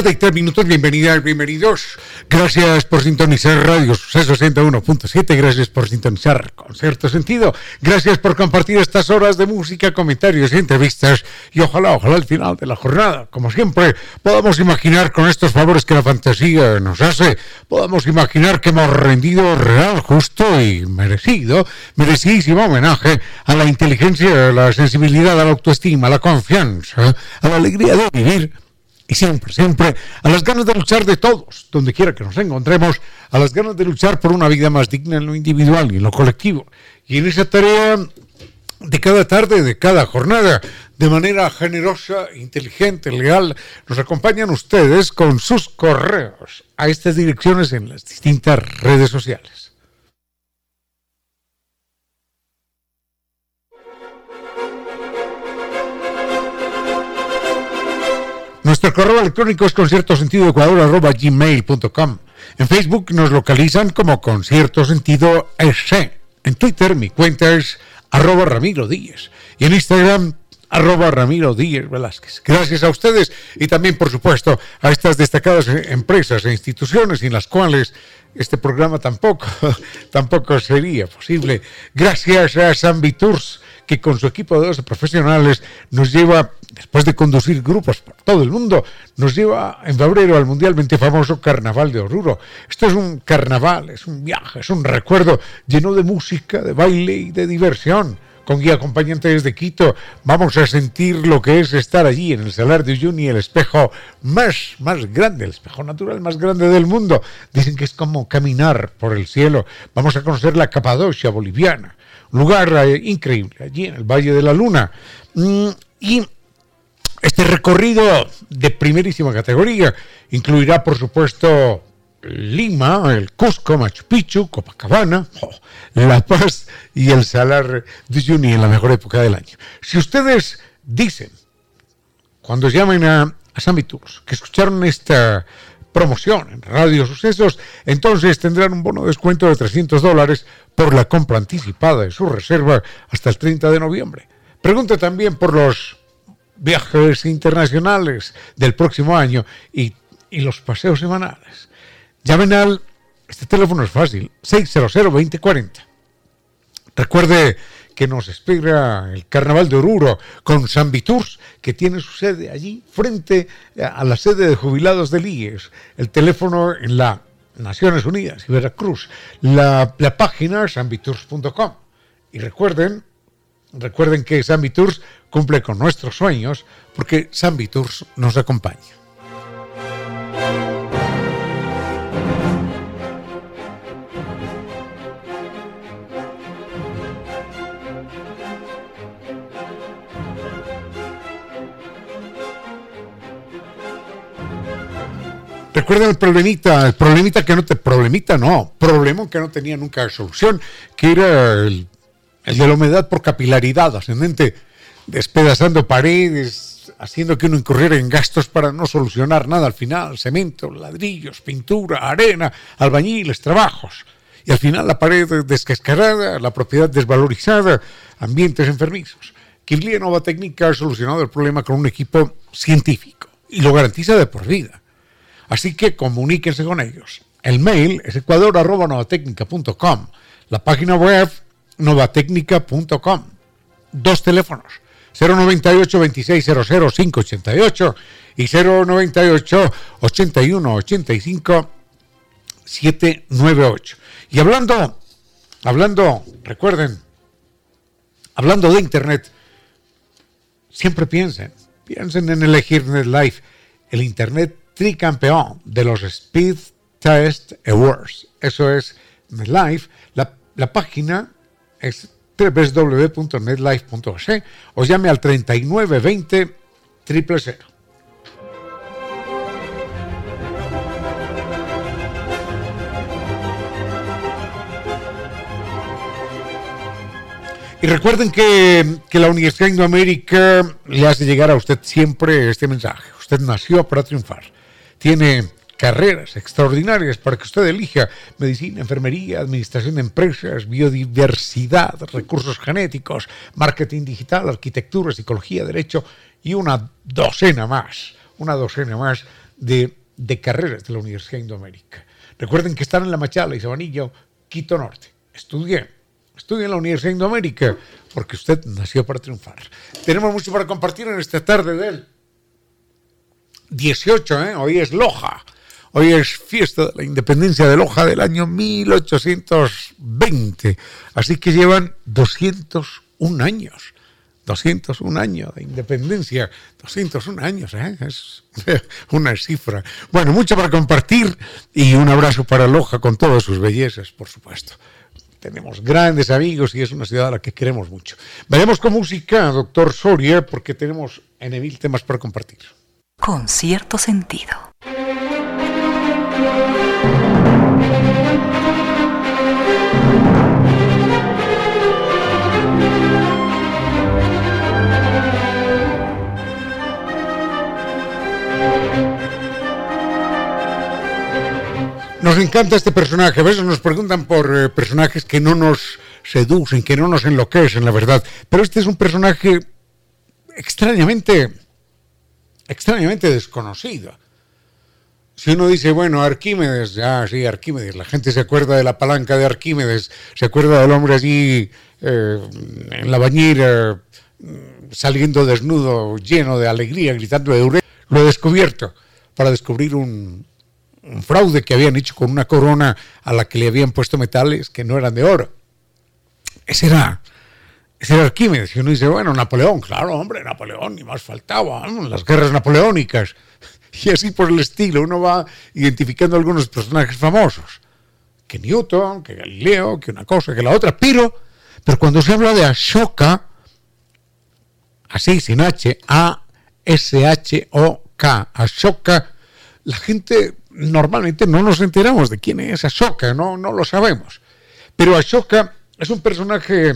Tarde y tres minutos. Bienvenidas, bienvenidos. Gracias por sintonizar Radio Suceso 101.7. Gracias por sintonizar con cierto sentido. Gracias por compartir estas horas de música, comentarios y entrevistas. Y ojalá, ojalá al final de la jornada, como siempre, podamos imaginar con estos favores que la fantasía nos hace, podamos imaginar que hemos rendido real, justo y merecido, merecidísimo homenaje a la inteligencia, a la sensibilidad, a la autoestima, a la confianza, a la alegría de vivir y siempre, siempre a las ganas de luchar de todos, donde quiera que nos encontremos, a las ganas de luchar por una vida más digna en lo individual y en lo colectivo. Y en esa tarea de cada tarde, de cada jornada, de manera generosa, inteligente, leal, nos acompañan ustedes con sus correos a estas direcciones en las distintas redes sociales. Nuestro correo electrónico es concierto sentido gmail.com. En Facebook nos localizan como concierto sentido En Twitter mi cuenta es arroba Ramiro Díez. Y en Instagram arroba Ramiro Díez Velázquez. Gracias a ustedes y también, por supuesto, a estas destacadas empresas e instituciones sin las cuales este programa tampoco, tampoco sería posible. Gracias a San Tours que con su equipo de 12 profesionales nos lleva, después de conducir grupos por todo el mundo, nos lleva en febrero al mundialmente famoso Carnaval de Oruro. Esto es un carnaval, es un viaje, es un recuerdo lleno de música, de baile y de diversión con guía acompañante desde Quito, vamos a sentir lo que es estar allí en el Salar de Uyuni, el espejo más, más grande, el espejo natural más grande del mundo. Dicen que es como caminar por el cielo. Vamos a conocer la Capadocia boliviana, lugar increíble, allí en el Valle de la Luna. Mm, y este recorrido de primerísima categoría incluirá, por supuesto, Lima, el Cusco, Machu Picchu, Copacabana, La Paz y el Salar de Uyuni en la mejor época del año. Si ustedes dicen, cuando llamen a, a San que escucharon esta promoción en Radio Sucesos, entonces tendrán un bono de descuento de 300 dólares por la compra anticipada de su reserva hasta el 30 de noviembre. Pregunta también por los viajes internacionales del próximo año y, y los paseos semanales. Llamen al, este teléfono es fácil, 600-2040. Recuerde que nos espera el Carnaval de Oruro con San Viturs, que tiene su sede allí, frente a la sede de jubilados del IES. El teléfono en la Naciones Unidas y Veracruz. La, la página sanviturs.com. Y recuerden, recuerden que San Viturs cumple con nuestros sueños porque San Viturs nos acompaña. Recuerda el problemita, el problemita que no te, problemita no, problema que no tenía nunca solución, que era el, de la humedad por capilaridad ascendente, despedazando paredes, haciendo que uno incurriera en gastos para no solucionar nada al final, cemento, ladrillos, pintura, arena, albañiles, trabajos. Y al final la pared descascarada, la propiedad desvalorizada, ambientes enfermizos. Kiblia Nova Técnica ha solucionado el problema con un equipo científico y lo garantiza de por vida. Así que comuníquense con ellos. El mail es ecuador.novatecnica.com. La página web novatecnica.com. Dos teléfonos. 098 2600 588 y 098 81 85 798. Y hablando, hablando, recuerden, hablando de Internet, siempre piensen, piensen en elegir NetLife, el Internet tricampeón de los Speed Test Awards. Eso es NetLife. La, la página es www.netlife.es o llame al 3920 000. Y recuerden que, que, la Universidad de Indoamérica le hace llegar a usted siempre este mensaje. Usted nació para triunfar. Tiene carreras extraordinarias para que usted elija medicina, enfermería, administración de empresas, biodiversidad, recursos genéticos, marketing digital, arquitectura, psicología, derecho y una docena más, una docena más de, de carreras de la Universidad de Indoamérica. Recuerden que están en La Machala y Sabanillo, Quito Norte. Estudien, estudien en la Universidad de Indoamérica porque usted nació para triunfar. Tenemos mucho para compartir en esta tarde de él. 18, ¿eh? hoy es Loja. Hoy es fiesta de la independencia de Loja del año 1820. Así que llevan 201 años. 201 años de independencia. 201 años, ¿eh? es una cifra. Bueno, mucho para compartir y un abrazo para Loja con todas sus bellezas, por supuesto. Tenemos grandes amigos y es una ciudad a la que queremos mucho. Vayamos con música, doctor Soria, porque tenemos en mil temas para compartir. Con cierto sentido. Nos encanta este personaje. A veces nos preguntan por eh, personajes que no nos seducen, que no nos enloquecen, la verdad. Pero este es un personaje extrañamente, extrañamente desconocido. Si uno dice, bueno, Arquímedes, ya sí, Arquímedes, la gente se acuerda de la palanca de Arquímedes, se acuerda del hombre allí eh, en la bañera, saliendo desnudo, lleno de alegría, gritando de Lo he descubierto para descubrir un, un fraude que habían hecho con una corona a la que le habían puesto metales que no eran de oro. Ese era, ese era Arquímedes. Y uno dice, bueno, Napoleón, claro, hombre, Napoleón, ni más faltaba, las guerras napoleónicas. Y así por el estilo, uno va identificando algunos personajes famosos. Que Newton, que Galileo, que una cosa, que la otra. Pero, pero cuando se habla de Ashoka, así sin H, A-S-H-O-K, Ashoka, la gente normalmente no nos enteramos de quién es Ashoka, no, no lo sabemos. Pero Ashoka es un personaje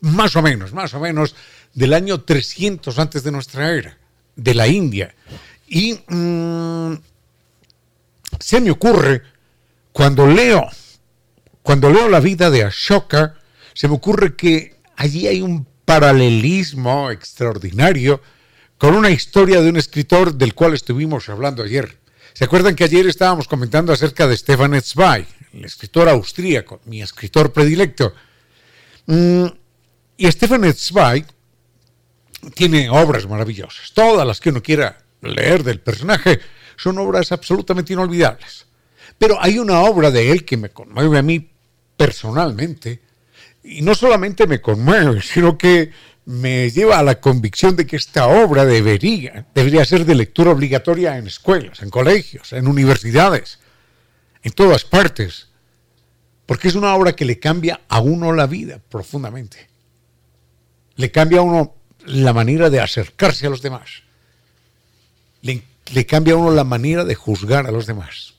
más o menos, más o menos del año 300 antes de nuestra era, de la India. Y mm, se me ocurre, cuando leo, cuando leo la vida de Ashoka, se me ocurre que allí hay un paralelismo extraordinario con una historia de un escritor del cual estuvimos hablando ayer. ¿Se acuerdan que ayer estábamos comentando acerca de Stefan Zweig, el escritor austríaco, mi escritor predilecto? Mm, y Stefan Zweig tiene obras maravillosas. Todas las que uno quiera leer del personaje son obras absolutamente inolvidables. Pero hay una obra de él que me conmueve a mí personalmente. Y no solamente me conmueve, sino que me lleva a la convicción de que esta obra debería, debería ser de lectura obligatoria en escuelas, en colegios, en universidades, en todas partes, porque es una obra que le cambia a uno la vida profundamente. Le cambia a uno la manera de acercarse a los demás. Le, cambia a uno la manera de juzgar a los demás.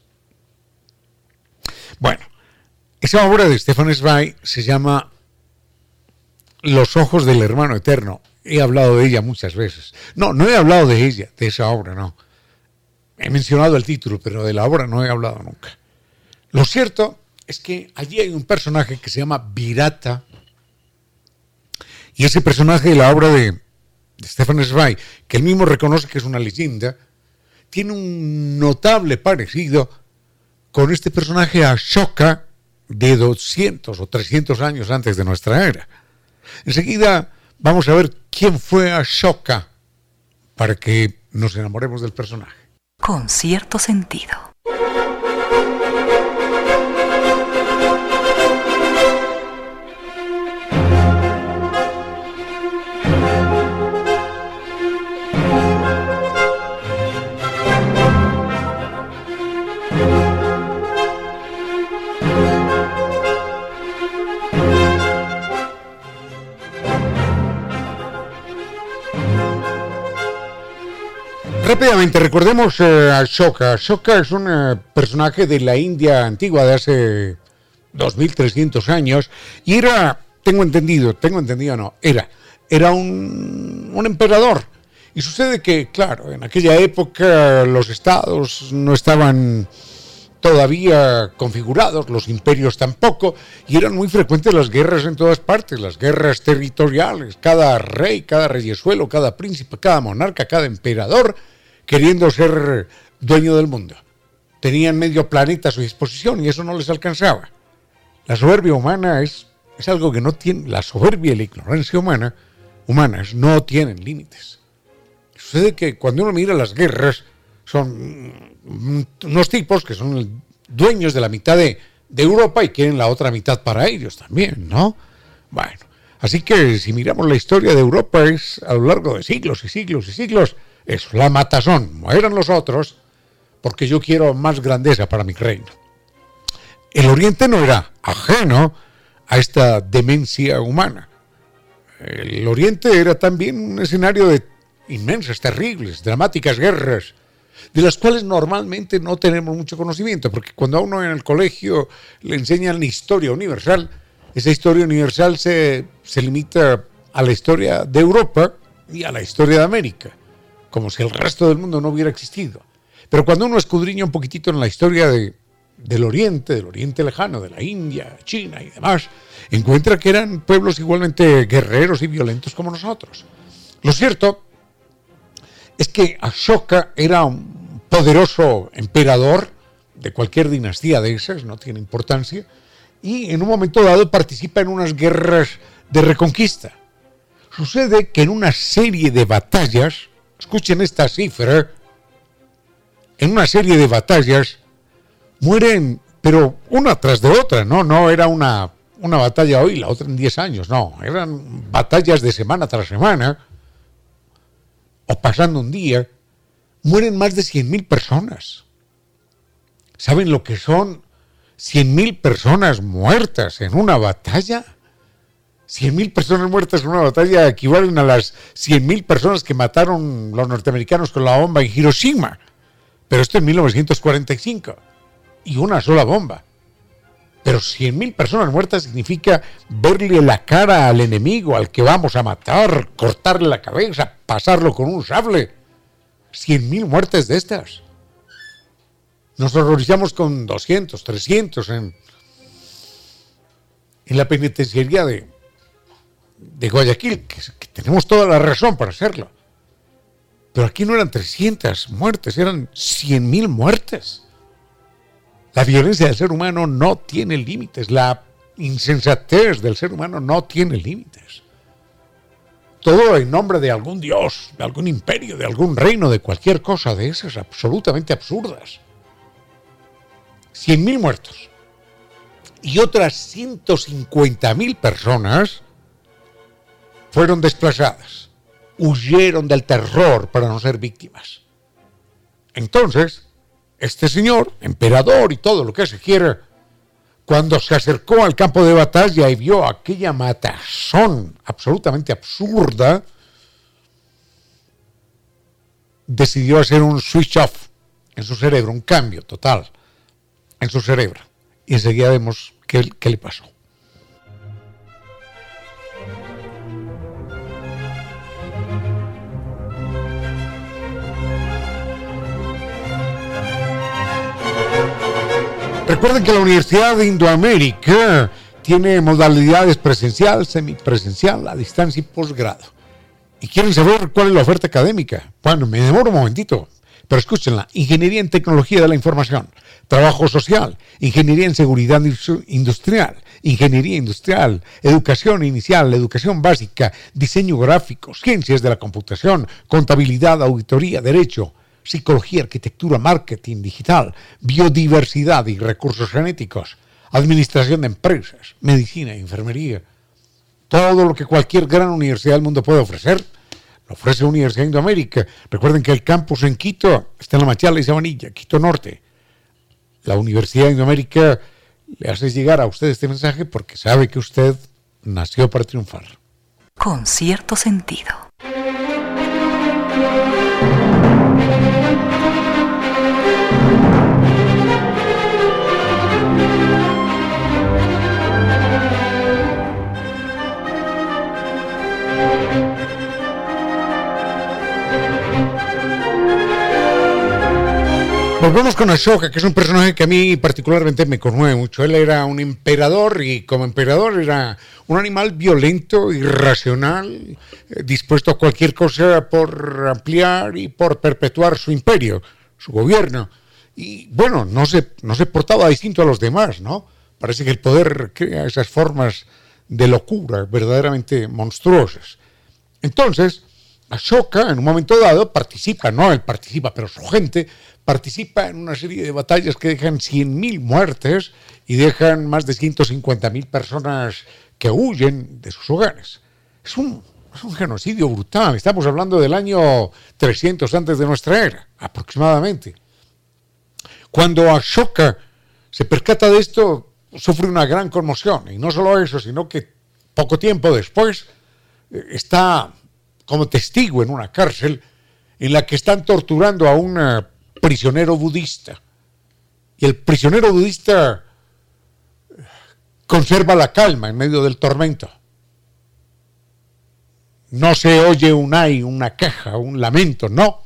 Bueno, esa obra de Stefan Zweig se llama los ojos del hermano eterno. He hablado de ella muchas veces. No, no he hablado de ella, de esa obra, no. He mencionado el título, pero de la obra no he hablado nunca. Lo cierto es que allí hay un personaje que se llama Virata. Y ese personaje de la obra de, Stefan Zweig, que él mismo reconoce que es una leyenda, tiene un notable parecido con este personaje Ashoka de 200 o 300 años antes de nuestra era. Enseguida vamos a ver quién fue Ashoka para que nos enamoremos del personaje. Con cierto sentido. Rápidamente, recordemos eh, a Shoka. Shoka es un eh, personaje de la India antigua de hace 2300 años y era, tengo entendido, tengo entendido no, era, era un, un emperador. Y sucede que, claro, en aquella época los estados no estaban todavía configurados, los imperios tampoco, y eran muy frecuentes las guerras en todas partes, las guerras territoriales, cada rey, cada reyesuelo, cada príncipe, cada monarca, cada emperador queriendo ser dueño del mundo. Tenían medio planeta a su disposición y eso no les alcanzaba. La soberbia humana es, es algo que no tiene, la soberbia y la ignorancia humana, humanas no tienen límites. Sucede que cuando uno mira las guerras, son unos tipos que son dueños de la mitad de, de Europa y quieren la otra mitad para ellos también, ¿no? Bueno, así que si miramos la historia de Europa es a lo largo de siglos y siglos y siglos es la matazón, mueran los otros, porque yo quiero más grandeza para mi reino. El Oriente no era ajeno a esta demencia humana. El Oriente era también un escenario de inmensas, terribles, dramáticas guerras, de las cuales normalmente no tenemos mucho conocimiento, porque cuando a uno en el colegio le enseñan la historia universal, esa historia universal se, se limita a la historia de Europa y a la historia de América como si el resto del mundo no hubiera existido. Pero cuando uno escudriña un poquitito en la historia de, del Oriente, del Oriente lejano, de la India, China y demás, encuentra que eran pueblos igualmente guerreros y violentos como nosotros. Lo cierto es que Ashoka era un poderoso emperador de cualquier dinastía de esas, no tiene importancia, y en un momento dado participa en unas guerras de reconquista. Sucede que en una serie de batallas escuchen esta cifra, en una serie de batallas mueren, pero una tras de otra, ¿no? No era una, una batalla hoy, la otra en 10 años, no, eran batallas de semana tras semana, o pasando un día, mueren más de 100.000 personas. ¿Saben lo que son 100.000 personas muertas en una batalla? 100.000 personas muertas en una batalla equivalen a las 100.000 personas que mataron los norteamericanos con la bomba en Hiroshima. Pero esto en 1945. Y una sola bomba. Pero 100.000 personas muertas significa verle la cara al enemigo, al que vamos a matar, cortarle la cabeza, pasarlo con un sable. 100.000 muertes de estas. Nos horrorizamos con 200, 300 en, en la penitenciaría de, de Guayaquil, que, tenemos toda la razón para hacerlo. Pero aquí no eran 300 muertes, eran 100.000 muertes. La violencia del ser humano no tiene límites, la insensatez del ser humano no tiene límites. Todo en nombre de algún dios, de algún imperio, de algún reino, de cualquier cosa de esas absolutamente absurdas. 100.000 muertos. Y otras 150.000 personas fueron desplazadas, huyeron del terror para no ser víctimas. Entonces, este señor, emperador y todo lo que se quiera, cuando se acercó al campo de batalla y vio aquella matazón absolutamente absurda, decidió hacer un switch off en su cerebro, un cambio total en su cerebro. Y enseguida vemos qué, qué le pasó. Recuerden que la Universidad de Indoamérica tiene modalidades presencial, semipresencial, a distancia y posgrado. ¿Y quieren saber cuál es la oferta académica? Bueno, me demoro un momentito, pero escúchenla. Ingeniería en tecnología de la información, trabajo social, ingeniería en seguridad industrial, ingeniería industrial, educación inicial, educación básica, diseño gráfico, ciencias de la computación, contabilidad, auditoría, derecho, psicología, arquitectura, marketing digital, biodiversidad y recursos genéticos, administración de empresas, medicina, enfermería. Todo lo que cualquier gran universidad del mundo puede ofrecer, lo ofrece Universidad de Indoamérica. Recuerden que el campus en Quito está en la Machala y Sabanilla, Quito Norte. La Universidad de Indoamérica le hace llegar a usted este mensaje porque sabe que usted nació para triunfar. Con cierto sentido. Volvemos con Ashoka, que es un personaje que a mí particularmente me conmueve mucho. Él era un emperador y como emperador era un animal violento, irracional, eh, dispuesto a cualquier cosa por ampliar y por perpetuar su imperio, su gobierno. Y bueno, no se, no se portaba distinto a los demás, ¿no? Parece que el poder crea esas formas de locura verdaderamente monstruosas. Entonces, Ashoka en un momento dado participa, no él participa, pero su gente participa en una serie de batallas que dejan 100.000 muertes y dejan más de 150.000 personas que huyen de sus hogares. Es un, es un genocidio brutal. Estamos hablando del año 300 antes de nuestra era, aproximadamente. Cuando Ashoka se percata de esto, sufre una gran conmoción. Y no solo eso, sino que poco tiempo después eh, está como testigo en una cárcel en la que están torturando a una prisionero budista. Y el prisionero budista conserva la calma en medio del tormento. No se oye un ay, una queja, un lamento, no.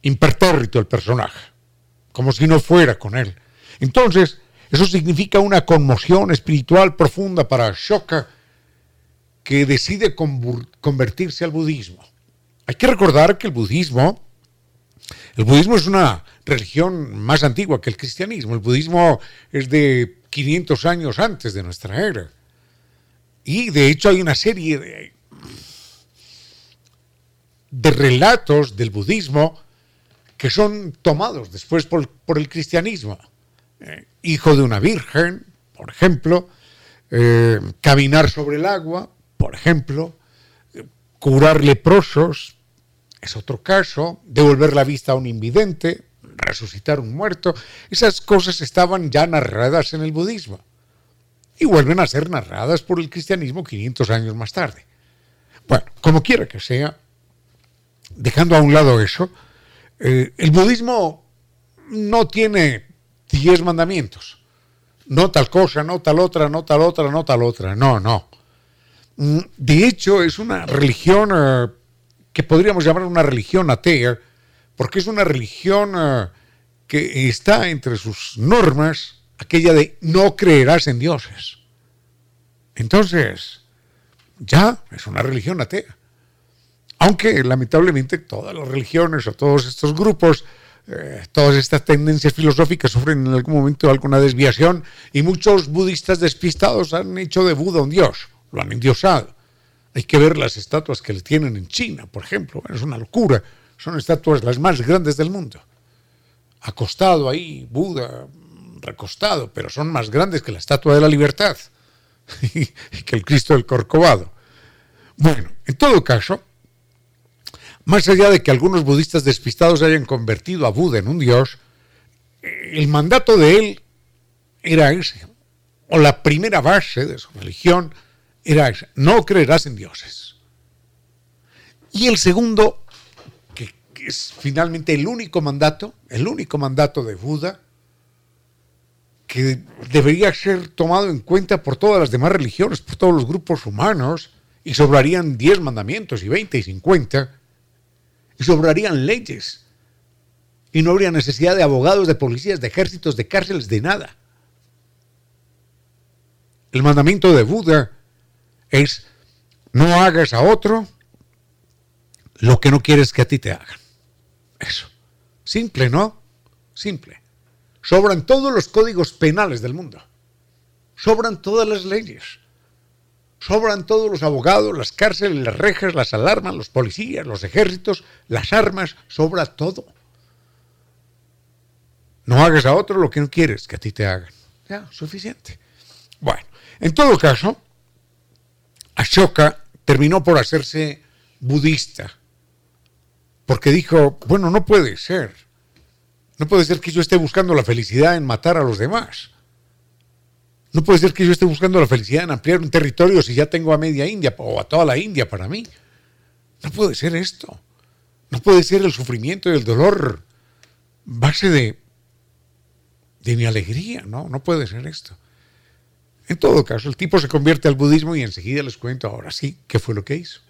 Impertérrito el personaje, como si no fuera con él. Entonces, eso significa una conmoción espiritual profunda para Ashoka que decide convertirse al budismo. Hay que recordar que el budismo el budismo es una religión más antigua que el cristianismo. El budismo es de 500 años antes de nuestra era. Y de hecho hay una serie de, relatos del budismo que son tomados después por, el cristianismo. Eh, hijo de una virgen, por ejemplo, eh, caminar sobre el agua, por ejemplo, curar leprosos, es otro caso, devolver la vista a un invidente, resucitar un muerto, esas cosas estaban ya narradas en el budismo y vuelven a ser narradas por el cristianismo 500 años más tarde. Bueno, como quiera que sea, dejando a un lado eso, eh, el budismo no tiene 10 mandamientos. No tal cosa, no tal otra, no tal otra, no tal otra. No, no. Mm, de hecho, es una religión eh, que podríamos llamar una religión atea, porque es una religión eh, que está entre sus normas aquella de no creerás en dioses. Entonces, ya es una religión atea. Aunque lamentablemente todas las religiones o todos estos grupos, eh, todas estas tendencias filosóficas sufren en algún momento alguna desviación y muchos budistas despistados han hecho de Buda un dios, lo han endiosado. Hay que ver las estatuas que le tienen en China, por ejemplo. es una locura. Son estatuas las más grandes del mundo. Acostado ahí, Buda, recostado, pero son más grandes que la estatua de la libertad y que el Cristo del Corcovado. Bueno, en todo caso, más allá de que algunos budistas despistados hayan convertido a Buda en un dios, el mandato de él era ese, o la primera base de su religión era no creerás en dioses. Y el segundo, que, es finalmente el único mandato, el único mandato de Buda, que debería ser tomado en cuenta por todas las demás religiones, por todos los grupos humanos, y sobrarían 10 mandamientos, y 20, y 50, y sobrarían leyes, y no habría necesidad de abogados, de policías, de ejércitos, de cárceles, de nada. El mandamiento de Buda es no hagas a otro lo que no quieres que a ti te hagan. Eso. Simple, ¿no? Simple. Sobran todos los códigos penales del mundo. Sobran todas las leyes. Sobran todos los abogados, las cárceles, las rejas, las alarmas, los policías, los ejércitos, las armas. Sobra todo. No hagas a otro lo que no quieres que a ti te hagan. Ya, suficiente. Bueno, en todo caso, Ashoka terminó por hacerse budista, porque dijo, bueno, no puede ser, no puede ser que yo esté buscando la felicidad en matar a los demás. No puede ser que yo esté buscando la felicidad en ampliar un territorio si ya tengo a media India o a toda la India para mí. No puede ser esto. No puede ser el sufrimiento y el dolor base de, de mi alegría. No, no puede ser esto. En todo caso, el tipo se convierte al budismo y enseguida les cuento ahora sí qué fue lo que hizo.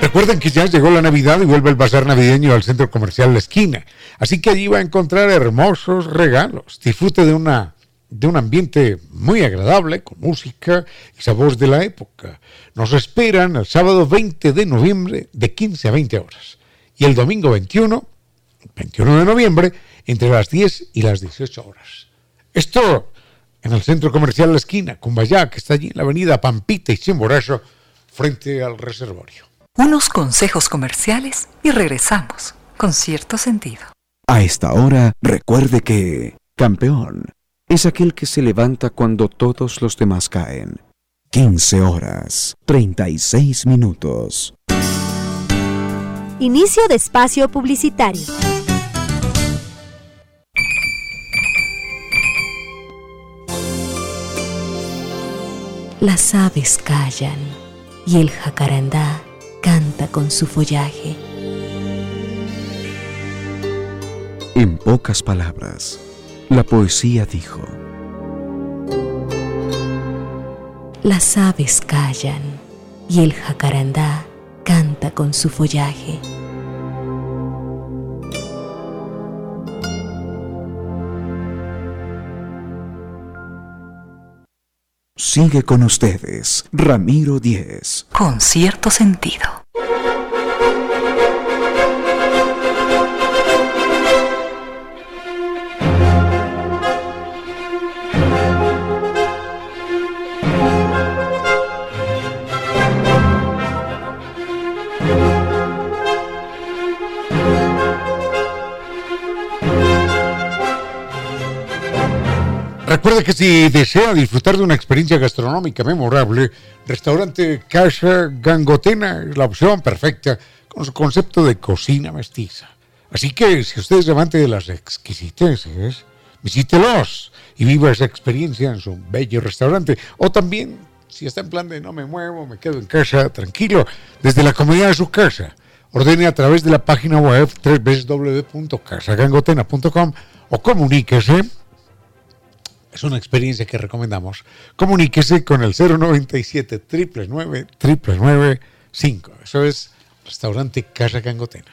Recuerden que ya llegó la Navidad y vuelve el bazar navideño al centro comercial La Esquina. Así que allí va a encontrar hermosos regalos. Disfrute de una de un ambiente muy agradable, con música y sabores de la época. Nos esperan el sábado 20 de noviembre de 15 a 20 horas y el domingo 21, 21 de noviembre, entre las 10 y las 18 horas. Esto en el centro comercial La Esquina, Cumbayá, que está allí en la avenida Pampita y Chimborazo, frente al reservorio. Unos consejos comerciales y regresamos con cierto sentido. A esta hora, recuerde que, campeón, es aquel que se levanta cuando todos los demás caen. 15 horas, 36 minutos. Inicio de espacio publicitario. Las aves callan y el jacarandá canta con su follaje. En pocas palabras, la poesía dijo, Las aves callan y el jacarandá canta con su follaje. Sigue con ustedes, Ramiro Díez. Con cierto sentido. Recuerde que si desea disfrutar de una experiencia gastronómica memorable, restaurante Casa Gangotena es la opción perfecta con su concepto de cocina mestiza. Así que si usted es de las exquisiteces, visítelos y viva esa experiencia en su bello restaurante. O también, si está en plan de no me muevo, me quedo en casa tranquilo, desde la comodidad de su casa, ordene a través de la página web www.casagangotena.com o comuníquese es una experiencia que recomendamos. Comuníquese con el 097 999 5. Eso es Restaurante Casa Cangotena.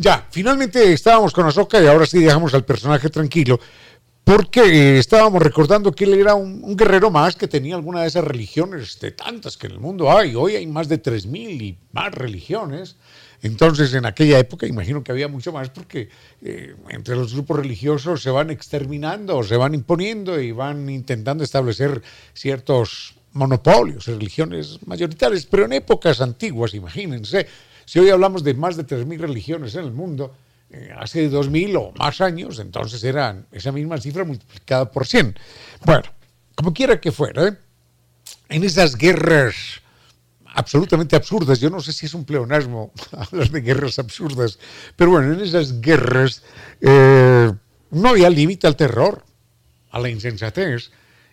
Ya, finalmente estábamos con Azoka y ahora sí dejamos al personaje tranquilo porque eh, estábamos recordando que él era un, guerrero más que tenía alguna de esas religiones, de tantas que en el mundo hay. Hoy hay más de 3.000 y más religiones. Entonces, en aquella época, imagino que había mucho más porque eh, entre los grupos religiosos se van exterminando, se van imponiendo y van intentando establecer ciertos monopolios, religiones mayoritarias, pero en épocas antiguas, imagínense, si hoy hablamos de más de 3.000 religiones en el mundo, hace 2000 o más años, entonces era esa misma cifra multiplicada por 100. Bueno, como quiera que fuera, ¿eh? en esas guerras absolutamente absurdas, yo no sé si es un pleonasmo hablar de guerras absurdas, pero bueno, en esas guerras eh, no había límite al terror, a la insensatez,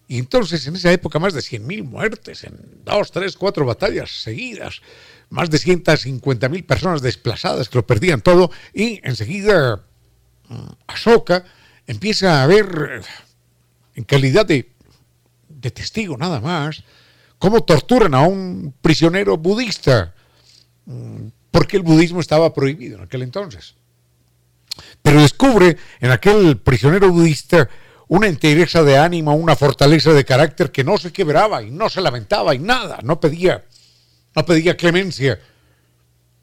y entonces en esa época más de 100.000 muertes en dos, tres, cuatro batallas seguidas más de 150 mil personas desplazadas que lo perdían todo y enseguida mm, Ashoka empieza a ver en calidad de, de testigo nada más cómo torturan a un prisionero budista mm, porque el budismo estaba prohibido en aquel entonces. Pero descubre en aquel prisionero budista una entereza de ánimo, una fortaleza de carácter que no se quebraba y no se lamentaba y nada, no pedía no pedía clemencia.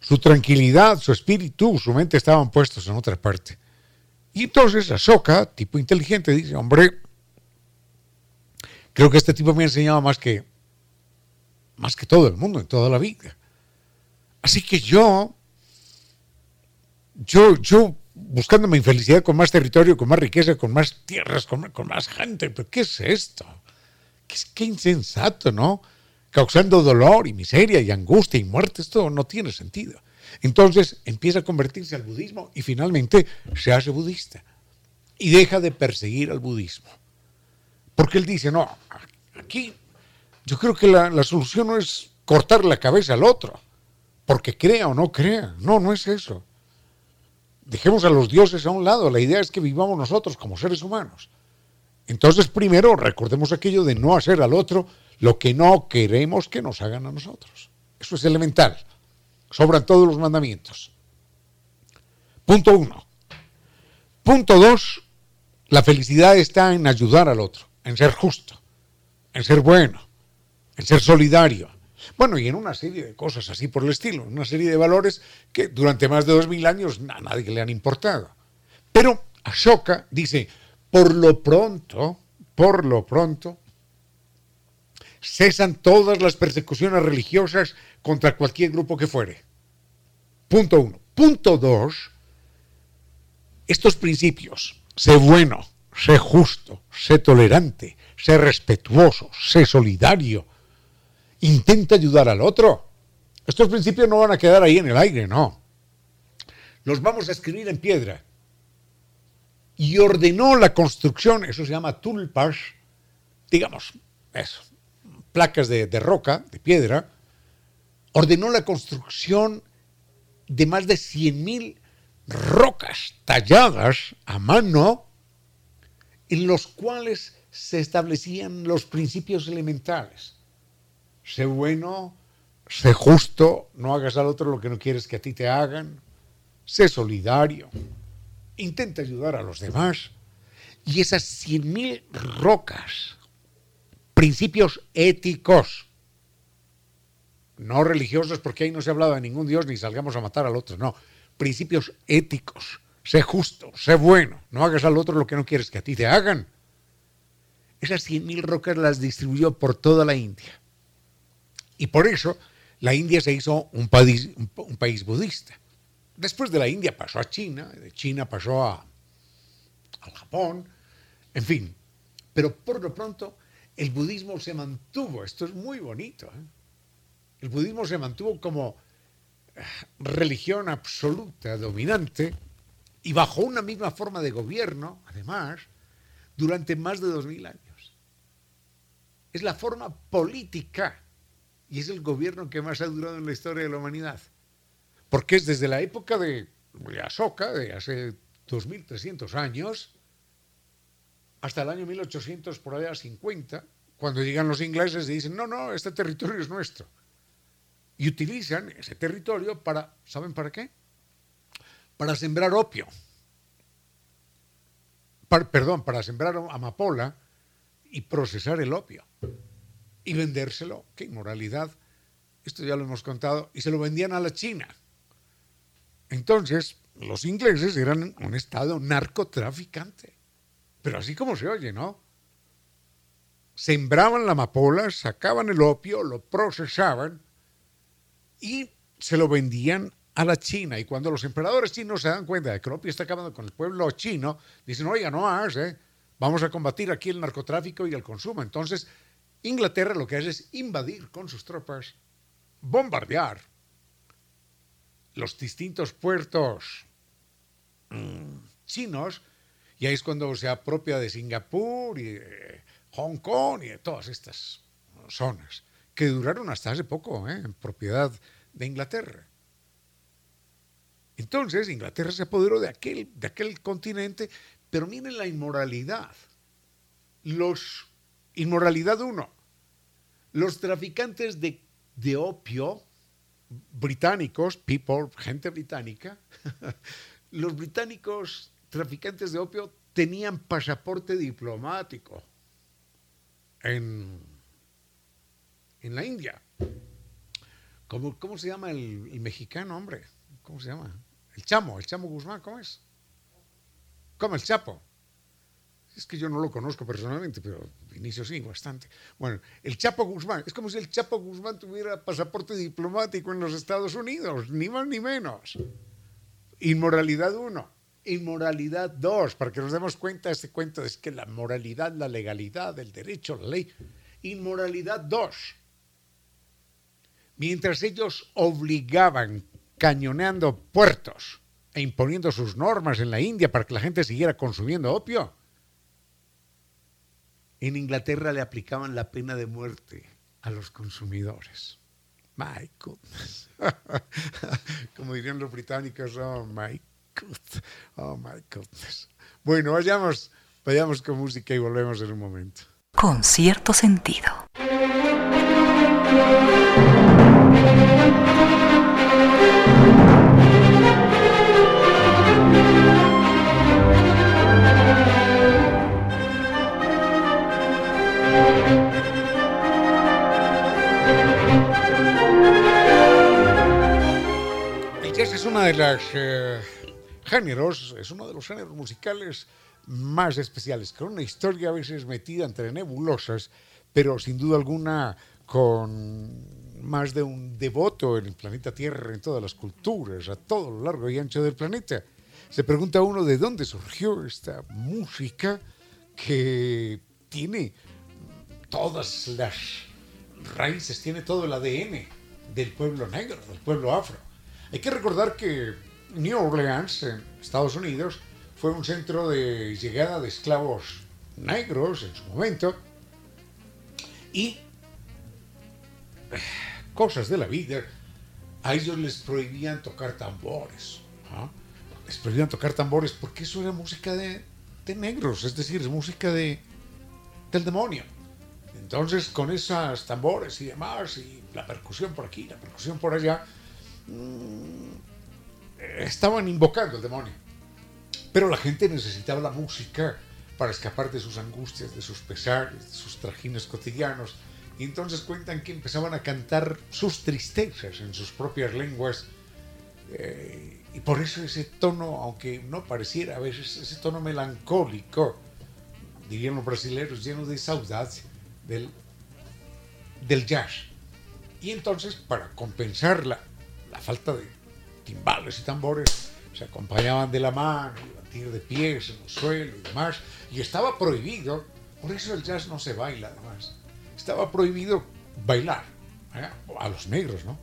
Su tranquilidad, su espíritu, su mente estaban puestos en otra parte. Y entonces Ahsoka, tipo inteligente, dice, hombre, creo que este tipo me ha enseñado más que, más que todo el mundo en toda la vida. Así que yo, yo, yo, buscando mi felicidad con más territorio, con más riqueza, con más tierras, con, más gente, pero ¿qué es esto? ¿Qué, qué insensato, ¿no? Causando dolor y miseria y angustia y muerte. Esto no tiene sentido. Entonces empieza a convertirse al budismo y finalmente se hace budista y deja de perseguir al budismo. Porque él dice, no, aquí yo creo que la, la solución no es cortar la cabeza al otro, porque crea o no crea. No, no es eso. dejemos a los dioses a un lado, la idea es que vivamos nosotros como seres humanos. Entonces, primero, recordemos aquello de no hacer al otro lo que no queremos que nos hagan a nosotros. Eso es elemental. Sobran todos los mandamientos. Punto uno. Punto dos, la felicidad está en ayudar al otro, en ser justo, en ser bueno, en ser solidario. Bueno, y en una serie de cosas así por el estilo, una serie de valores que durante más de dos mil años a nadie le han importado. Pero Ashoka dice, por lo pronto, por lo pronto, cesan todas las persecuciones religiosas contra cualquier grupo que fuere. Punto uno. Punto dos, estos principios, sé bueno, sé justo, sé tolerante, sé respetuoso, sé solidario, intenta ayudar al otro. Estos principios no van a quedar ahí en el aire, no. Los vamos a escribir en piedra. Y ordenó la construcción, eso se llama tulpas, digamos, eso, placas de, de roca, de piedra, ordenó la construcción de más de 100.000 rocas talladas a mano en los cuales se establecían los principios elementales. Sé bueno, sé justo, no hagas al otro lo que no quieres que a ti te hagan, sé solidario, intenta ayudar a los demás. Y esas cien mil rocas, principios éticos, no religiosos, porque ahí no se ha hablado de ningún Dios ni salgamos a matar al otro, no, principios éticos. Sé justo, sé bueno, no hagas al otro lo que no quieres que a ti te hagan. Esas 100.000 rocas las distribuyó por toda la India. Y por eso la India se hizo un país, un país budista. Después de la India pasó a China, de China pasó a, al Japón, en fin. Pero por lo pronto el budismo se mantuvo, esto es muy bonito, ¿eh? el budismo se mantuvo como religión absoluta, dominante, y bajo una misma forma de gobierno, además, durante más de dos mil años. Es la forma política y es el gobierno que más ha durado en la historia de la humanidad. Porque es desde la época de, Asoka, de hace 2300 años, hasta el año 1800, por allá 50, cuando llegan los ingleses y dicen, no, no, este territorio es nuestro y utilizan ese territorio para, ¿saben para qué? Para sembrar opio. perdón, para sembrar amapola y procesar el opio y vendérselo. ¡Qué inmoralidad! Esto ya lo hemos contado. Y se lo vendían a la China. Entonces, los ingleses eran un estado narcotraficante. Pero así como se oye, ¿no? Sembraban la amapola, sacaban el opio, lo procesaban y se lo vendían a la China. Y cuando los emperadores chinos se dan cuenta de que el opio está acabando con el pueblo chino, dicen, oiga, no más, ¿eh? vamos a combatir aquí el narcotráfico y el consumo. Entonces, Inglaterra lo que hace es invadir con sus tropas, bombardear los distintos puertos mm, chinos, y ahí es cuando se apropia de Singapur y de Hong Kong y de todas estas zonas que duraron hasta hace poco ¿eh? en propiedad de Inglaterra. Entonces Inglaterra se apoderó de aquel, de aquel continente, pero miren la inmoralidad. Los, inmoralidad uno, los traficantes de, de opio británicos, people, gente británica, los británicos traficantes de opio tenían pasaporte diplomático en en la India. ¿Cómo, cómo se llama el, mexicano, hombre? ¿Cómo se llama? El Chamo, el Chamo Guzmán, ¿cómo es? ¿Cómo el Chapo? Es que yo no lo conozco personalmente, pero inicio sí, bastante. Bueno, el Chapo Guzmán, es como si el Chapo Guzmán tuviera pasaporte diplomático en los Estados Unidos, ni más ni menos. Inmoralidad uno. Inmoralidad dos, para que nos demos cuenta, este cuento es que la moralidad, la legalidad, el derecho, la ley. Inmoralidad dos mientras ellos obligaban cañoneando puertos e imponiendo sus normas en la India para que la gente siguiera consumiendo opio, en Inglaterra le aplicaban la pena de muerte a los consumidores. My goodness. Como dirían los británicos, oh my God. Oh my goodness. Bueno, vayamos, vayamos con música y volvemos en un momento. Con cierto sentido. es una de las eh, géneros, es uno de los géneros musicales más especiales, con una historia a veces metida entre nebulosas, pero sin duda alguna con más de un devoto en el planeta Tierra, en todas las culturas, a todo lo largo y ancho del planeta. Se pregunta uno de dónde surgió esta música que tiene todas las raíces, tiene todo el ADN del pueblo negro, del pueblo afro. Hay que recordar que New Orleans, en Estados Unidos, fue un centro de llegada de esclavos negros en su momento y cosas de la vida, a ellos les prohibían tocar tambores. Les prohibían tocar tambores porque eso era música de, negros, es decir, es música de, del demonio. Entonces, con esas tambores y demás, y la percusión por aquí, la percusión por allá, Mm, estaban invocando al demonio. Pero la gente necesitaba la música para escapar de sus angustias, de sus pesares, de sus trajines cotidianos. Y entonces cuentan que empezaban a cantar sus tristezas en sus propias lenguas. Eh, y por eso ese tono, aunque no pareciera a veces, ese tono melancólico, dirían los brasileños, lleno de saudade del, del jazz. Y entonces, para compensarla la falta de timbales y tambores se acompañaban de la mano, batir de pies en el suelo y demás, y estaba prohibido, por eso el jazz no se baila además, estaba prohibido bailar, ¿eh? a los negros, ¿no?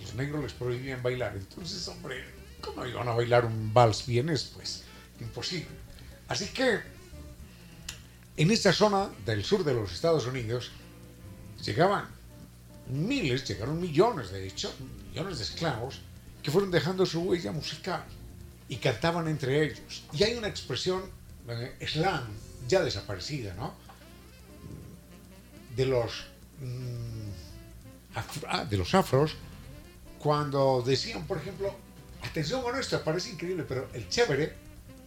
Los negros les prohibían bailar, entonces, hombre, ¿cómo iban a bailar un vals vienes? Pues imposible. Así que en esta zona del sur de los Estados Unidos llegaban miles, llegaron millones de hecho, millones de esclavos que fueron dejando su huella musical y cantaban entre ellos. Y hay una expresión eh, slang ya desaparecida, ¿no? De los, mm, ah, de los afros, cuando decían, por ejemplo, atención con esto, parece increíble, pero el chévere,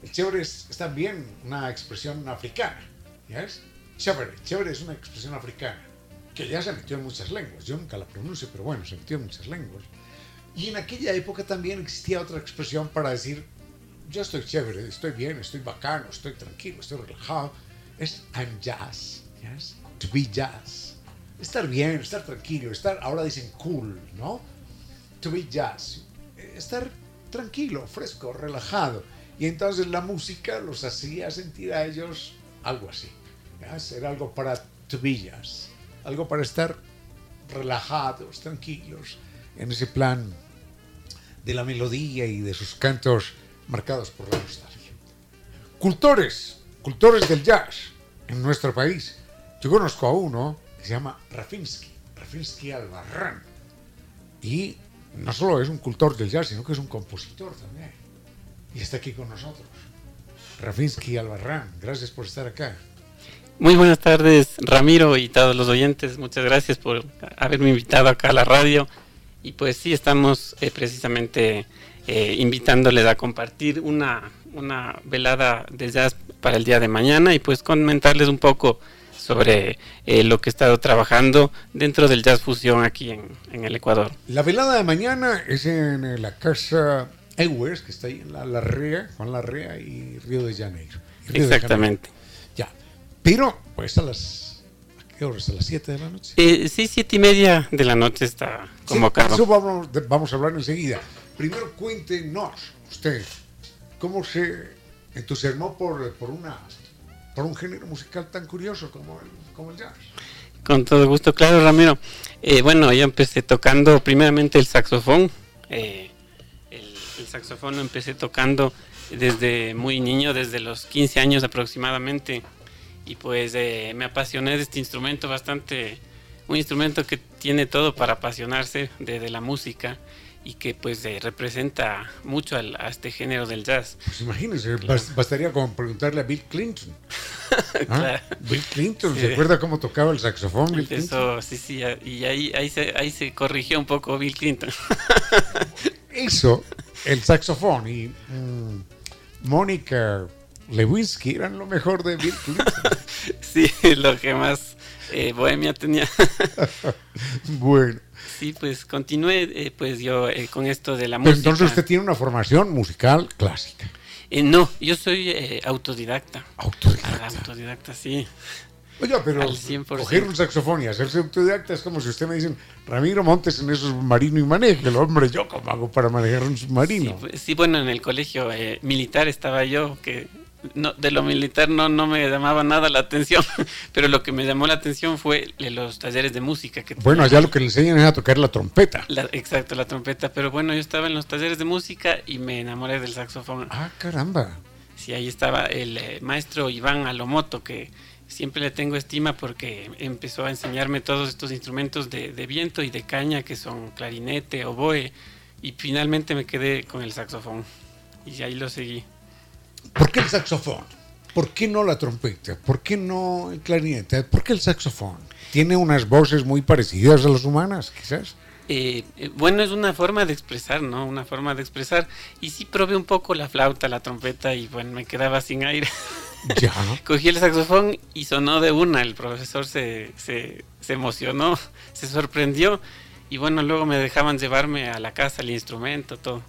el chévere es, es también una expresión africana, ¿ya es? Chévere, chévere es una expresión africana que ya se metió en muchas lenguas. Yo nunca la pronuncio, pero bueno, se metió en muchas lenguas. Y en aquella época también existía otra expresión para decir, yo estoy chévere, estoy bien, estoy bacano, estoy tranquilo, estoy relajado. Es I'm jazz, yes? to be jazz. Estar bien, estar tranquilo, estar, ahora dicen cool, ¿no? To be jazz. Estar tranquilo, fresco, relajado. Y entonces la música los hacía sentir a ellos algo así. Era algo para to be jazz algo para estar relajados, tranquilos, en ese plan de la melodía y de sus cantos marcados por la nostalgia. Cultores, cultores del jazz en nuestro país. Yo conozco a uno que se llama Rafinsky, Rafinsky Albarrán. Y no solo es un cultor del jazz, sino que es un compositor también. Y está aquí con nosotros. Rafinsky Albarrán, gracias por estar acá. Muy buenas tardes, Ramiro y todos los oyentes. Muchas gracias por haberme invitado acá a la radio. Y pues sí, estamos eh, precisamente eh, invitándoles a compartir una, una velada de jazz para el día de mañana y pues comentarles un poco sobre eh, lo que he estado trabajando dentro del jazz fusión aquí en, en, el Ecuador. La velada de mañana es en la casa Ewers, que está ahí en la Larrea, Juan Larrea y Río de Janeiro. Exactamente. Pero, pues a las. ¿A qué horas? ¿A las 7 de la noche? Eh, sí, 7 y media de la noche está convocado. eso vamos, vamos, a hablar enseguida. Primero, cuéntenos, usted, ¿cómo se entusiasmó por, por, una, por un género musical tan curioso como el, como el jazz? Con todo gusto, claro, Ramiro. Eh, bueno, yo empecé tocando primeramente el saxofón. Eh, el, el, saxofón lo empecé tocando desde muy niño, desde los 15 años aproximadamente y pues eh, me apasioné de este instrumento bastante un instrumento que tiene todo para apasionarse de, la música y que pues representa mucho a este género del jazz. Pues imagínense, bastaría con preguntarle a Bill Clinton. ¿Ah? Bill Clinton, ¿se acuerda cómo tocaba el saxofón Bill Eso, sí, sí, y ahí, ahí, se, ahí se corrigió un poco Bill Clinton. Eso, el saxofón y mm, Mónica Lewinsky eran lo mejor de Bill Clinton. sí, lo que más eh, Bohemia tenía. bueno. Sí, pues continué eh, pues yo eh, con esto de la música. entonces usted tiene una formación musical clásica. no, yo soy autodidacta. Autodidacta. autodidacta, sí. Oiga, pero coger un saxofón y hacerse autodidacta es como si usted me dicen, Ramiro Montes en esos submarino y maneje. El hombre, ¿yo cómo hago para manejar un submarino? Sí, pues, sí bueno, en el colegio militar estaba yo, que no, de lo militar no, no me llamaba nada la atención, pero lo que me llamó la atención fue los talleres de música. Que bueno, allá lo que le enseñan es a tocar la trompeta. exacto, la trompeta, pero bueno, yo estaba en los talleres de música y me enamoré del saxofón. Ah, caramba. Sí, ahí estaba el eh, maestro Iván Alomoto, que siempre le tengo estima porque empezó a enseñarme todos estos instrumentos de, de viento y de caña, que son clarinete, oboe, y finalmente me quedé con el saxofón. Y ahí lo seguí. ¿Por qué el saxofón? ¿Por qué no la trompeta? ¿Por qué no el clarinete? ¿Por qué el saxofón? Tiene unas voces muy parecidas a las humanas, quizás. Eh, eh, bueno, es una forma de expresar, ¿no? Una forma de expresar. Y sí probé un poco la flauta, la trompeta y bueno, me quedaba sin aire. Ya. Cogí el saxofón y sonó de una. El profesor se, se, se emocionó, se sorprendió. Y bueno, luego me dejaban llevarme a la casa el instrumento, todo.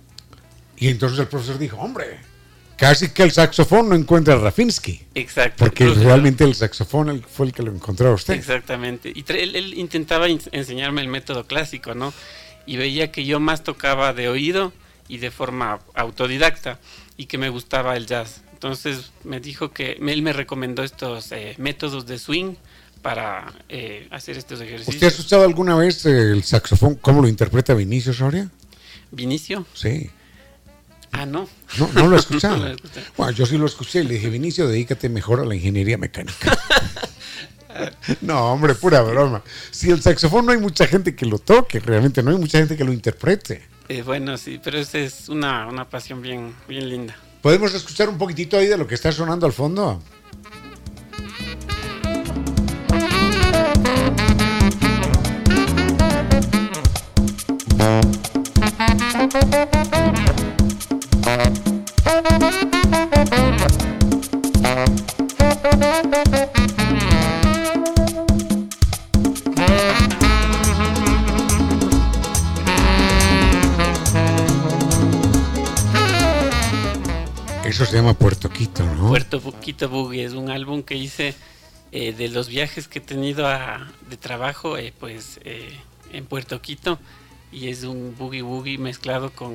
Y entonces el profesor dijo, hombre, casi que el saxofón no encuentra a Rafinsky. Exacto. Porque realmente el saxofón fue el que lo encontró a usted. Exactamente. Y él, intentaba enseñarme el método clásico, ¿no? Y veía que yo más tocaba de oído y de forma autodidacta y que me gustaba el jazz. Entonces me dijo que él me recomendó estos eh, métodos de swing para eh, hacer estos ejercicios. ¿Usted ha escuchado alguna vez el saxofón, cómo lo interpreta Vinicio Soria? ¿Vinicio? Sí. Ah, no. No, no lo he escuchado. bueno, yo sí lo escuché y le dije, Vinicio, dedícate mejor a la ingeniería mecánica. no, hombre, pura broma. Si el saxofón no hay mucha gente que lo toque, realmente no hay mucha gente que lo interprete. Eh, bueno, sí, pero esa es una, una pasión bien, bien linda. ¿Podemos escuchar un poquitito ahí de lo que está sonando al fondo? Eso se llama Puerto Quito, ¿no? Puerto Quito Boogie es un álbum que hice eh, de los viajes que he tenido de trabajo eh, pues eh, en Puerto Quito y es un boogie boogie mezclado con,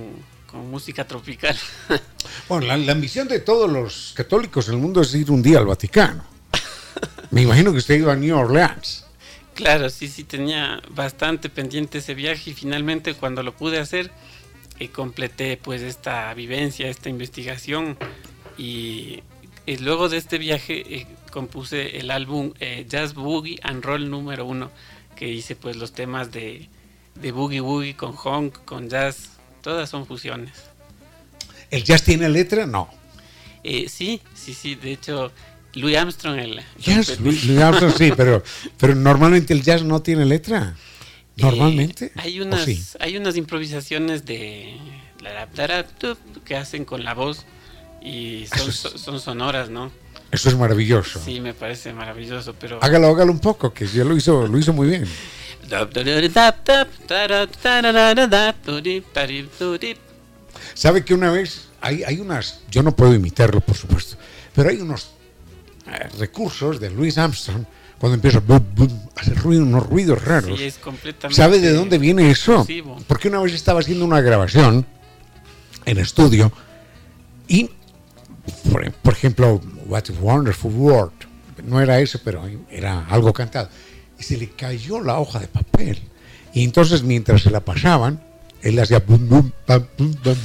música tropical. Bueno, la, la, ambición de todos los católicos en el mundo es ir un día al Vaticano. Me imagino que usted iba a New Orleans. Claro, sí, sí, tenía bastante pendiente ese viaje y finalmente cuando lo pude hacer, eh, completé pues esta vivencia, esta investigación y, luego de este viaje eh, compuse el álbum eh, Jazz Boogie and Roll número uno, que hice pues los temas de, de Boogie Woogie con Honk, con Jazz, todas son fusiones. ¿El jazz tiene letra? No. sí, sí, sí, de hecho Louis Armstrong, el... Louis Armstrong sí, pero, pero normalmente el jazz no tiene letra. Normalmente. hay, unas, hay unas improvisaciones de que hacen con la voz y son, sonoras, ¿no? Eso es maravilloso. Sí, me parece maravilloso, pero... Hágalo, hágalo un poco, que ya lo hizo, lo hizo muy bien. ¿Sabe que una vez hay, hay unas, yo no puedo imitarlo, por supuesto, pero hay unos eh, recursos de Louis Armstrong cuando empieza a hacer ruido, unos ruidos raros. Sí, es completamente ¿Sabe de dónde viene eso? Porque una vez estaba haciendo una grabación en estudio y, por, ejemplo, What a Wonderful World, no era eso, pero era algo cantado, y se le cayó la hoja de papel. Y entonces mientras se la pasaban, él hacía bum, bum, bum, bum.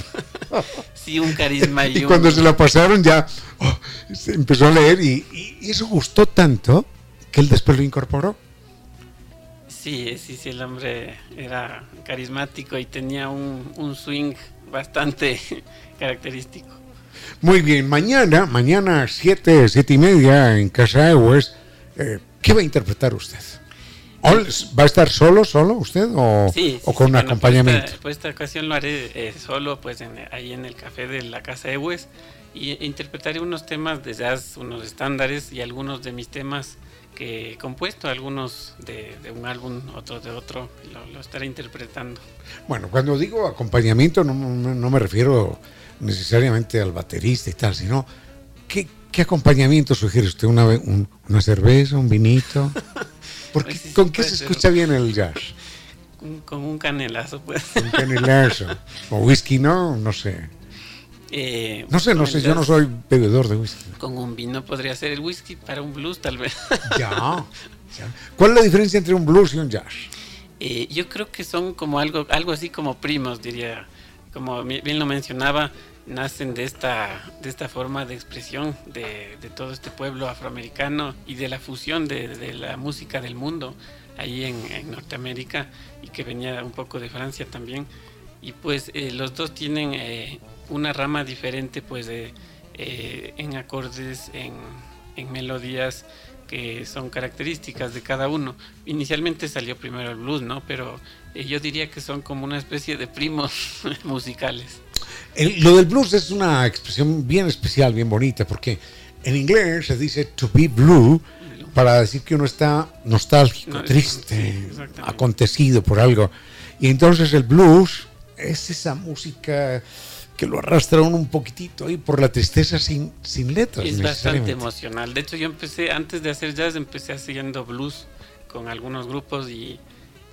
Sí, un carisma. Y, cuando se la pasaron ya oh, se empezó a leer y, y, eso gustó tanto que él después lo incorporó. Sí, sí, sí, el hombre era carismático y tenía un, un swing bastante característico. Muy bien, mañana, mañana siete, siete y media en Casa Egues, eh, ¿qué va a interpretar usted? ¿Va a estar solo, solo usted o, o con un acompañamiento? Pues esta, ocasión lo haré eh, solo, pues ahí en el café de la Casa Egues y interpretaré unos temas de jazz, unos estándares y algunos de mis temas que he compuesto, algunos de, un álbum, otros de otro, lo, estaré interpretando. Bueno, cuando digo acompañamiento no, no, me refiero necesariamente al baterista y tal, sino ¿qué, qué acompañamiento sugiere usted? ¿Una, una cerveza, un vinito? Porque, ¿Con qué se escucha bien el jazz? Con, un canelazo, pues. Un canelazo. O whisky, ¿no? No sé. Eh, no sé, no sé, yo no soy bebedor de whisky. Con un vino podría ser el whisky para un blues, tal vez. ya, ¿Cuál es la diferencia entre un blues y un jazz? Eh, yo creo que son como algo, algo así como primos, diría. Como bien lo mencionaba, nacen de esta, de esta forma de expresión de, todo este pueblo afroamericano y de la fusión de, la música del mundo ahí en, Norteamérica y que venía un poco de Francia también. Y pues eh, los dos tienen una rama diferente pues de, eh, en acordes, en, melodías que son características de cada uno. Inicialmente salió primero el blues, ¿no? Pero eh, yo diría que son como una especie de primos musicales. Lo del blues es una expresión bien especial, bien bonita, porque en inglés se dice to be blue para decir que uno está nostálgico, triste, acontecido por algo. Y entonces el blues es esa música que lo arrastra un poquitito ahí por la tristeza sin, sin letras. Es bastante emocional. De hecho, yo empecé, antes de hacer jazz, empecé haciendo blues con algunos grupos y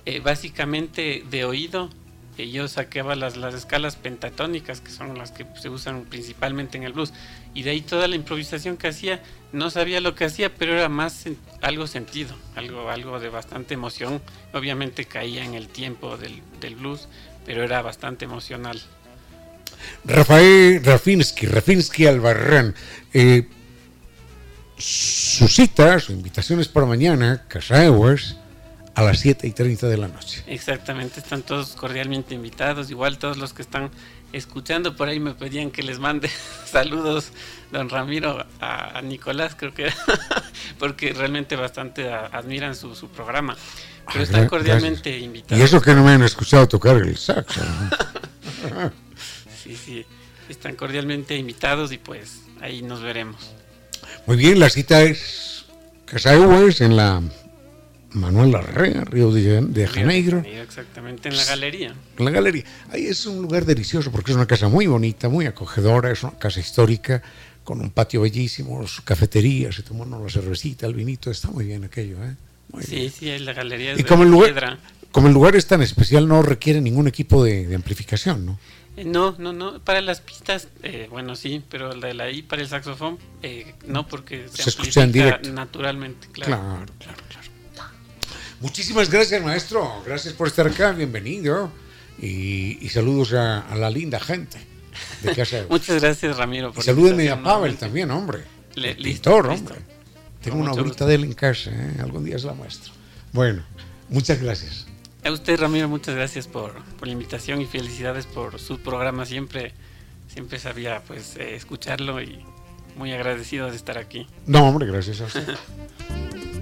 eh, básicamente de oído eh, yo saqueaba las, las escalas pentatónicas, que son las que se usan principalmente en el blues. Y de ahí toda la improvisación que hacía, no sabía lo que hacía, pero era más algo sentido, algo, algo de bastante emoción. Obviamente caía en el tiempo del, del blues, pero era bastante emocional. Rafael Rafinsky, Rafinsky Albarrán. Eh, su cita, su invitación es para mañana, Casa Hours, a las 7 y 30 de la noche. Exactamente, están todos cordialmente invitados, igual todos los que están escuchando por ahí me pedían que les mande saludos, don Ramiro, a, Nicolás, creo que porque realmente bastante admiran su, programa. Pero ah, están cordialmente invitados. Y eso que no me han escuchado tocar el saxo. sí, sí. Están cordialmente invitados y pues ahí nos veremos. Muy bien, la cita es Casa en la Manuel Larrea, Río de, Janeiro. Exactamente, en la galería. En la galería. Ahí es un lugar delicioso porque es una casa muy bonita, muy acogedora, es una casa histórica con un patio bellísimo, su cafetería, se tomó una cervecita, el vinito, está muy bien aquello, ¿eh? sí, sí, en la galería y como el lugar, Como el lugar es tan especial, no requiere ningún equipo de amplificación, ¿no? Eh, no, no, no. Para las pistas, eh, bueno, sí, pero la de la I para el saxofón, eh, no, porque se, escucha en directo. naturalmente. Claro, claro, claro. Muchísimas gracias, maestro. Gracias por estar acá. Bienvenido. Y, saludos a, la linda gente de casa. Muchas gracias, Ramiro. Por y salúdeme a Pavel también, hombre. Le, listo, hombre. Tengo una bolita de él en casa, algún día se la muestro. Bueno, muchas gracias. A usted, Ramiro, muchas gracias por, la invitación y felicidades por su programa. Siempre, siempre sabía pues eh, escucharlo y muy agradecido de estar aquí. No, hombre, gracias a usted.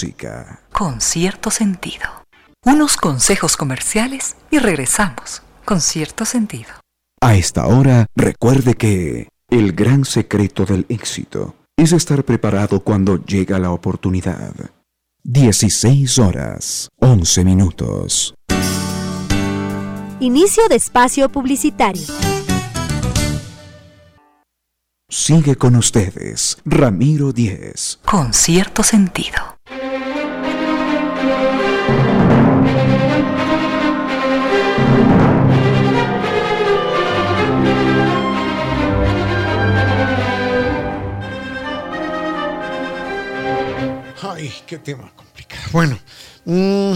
música. Con cierto sentido. Unos consejos comerciales y regresamos con cierto sentido. A esta hora, recuerde que el gran secreto del éxito es estar preparado cuando llega la oportunidad. 16 horas 11 minutos. Inicio de espacio publicitario. Sigue con ustedes, Ramiro Díez. Con cierto sentido. Qué tema complicado. Bueno, mm,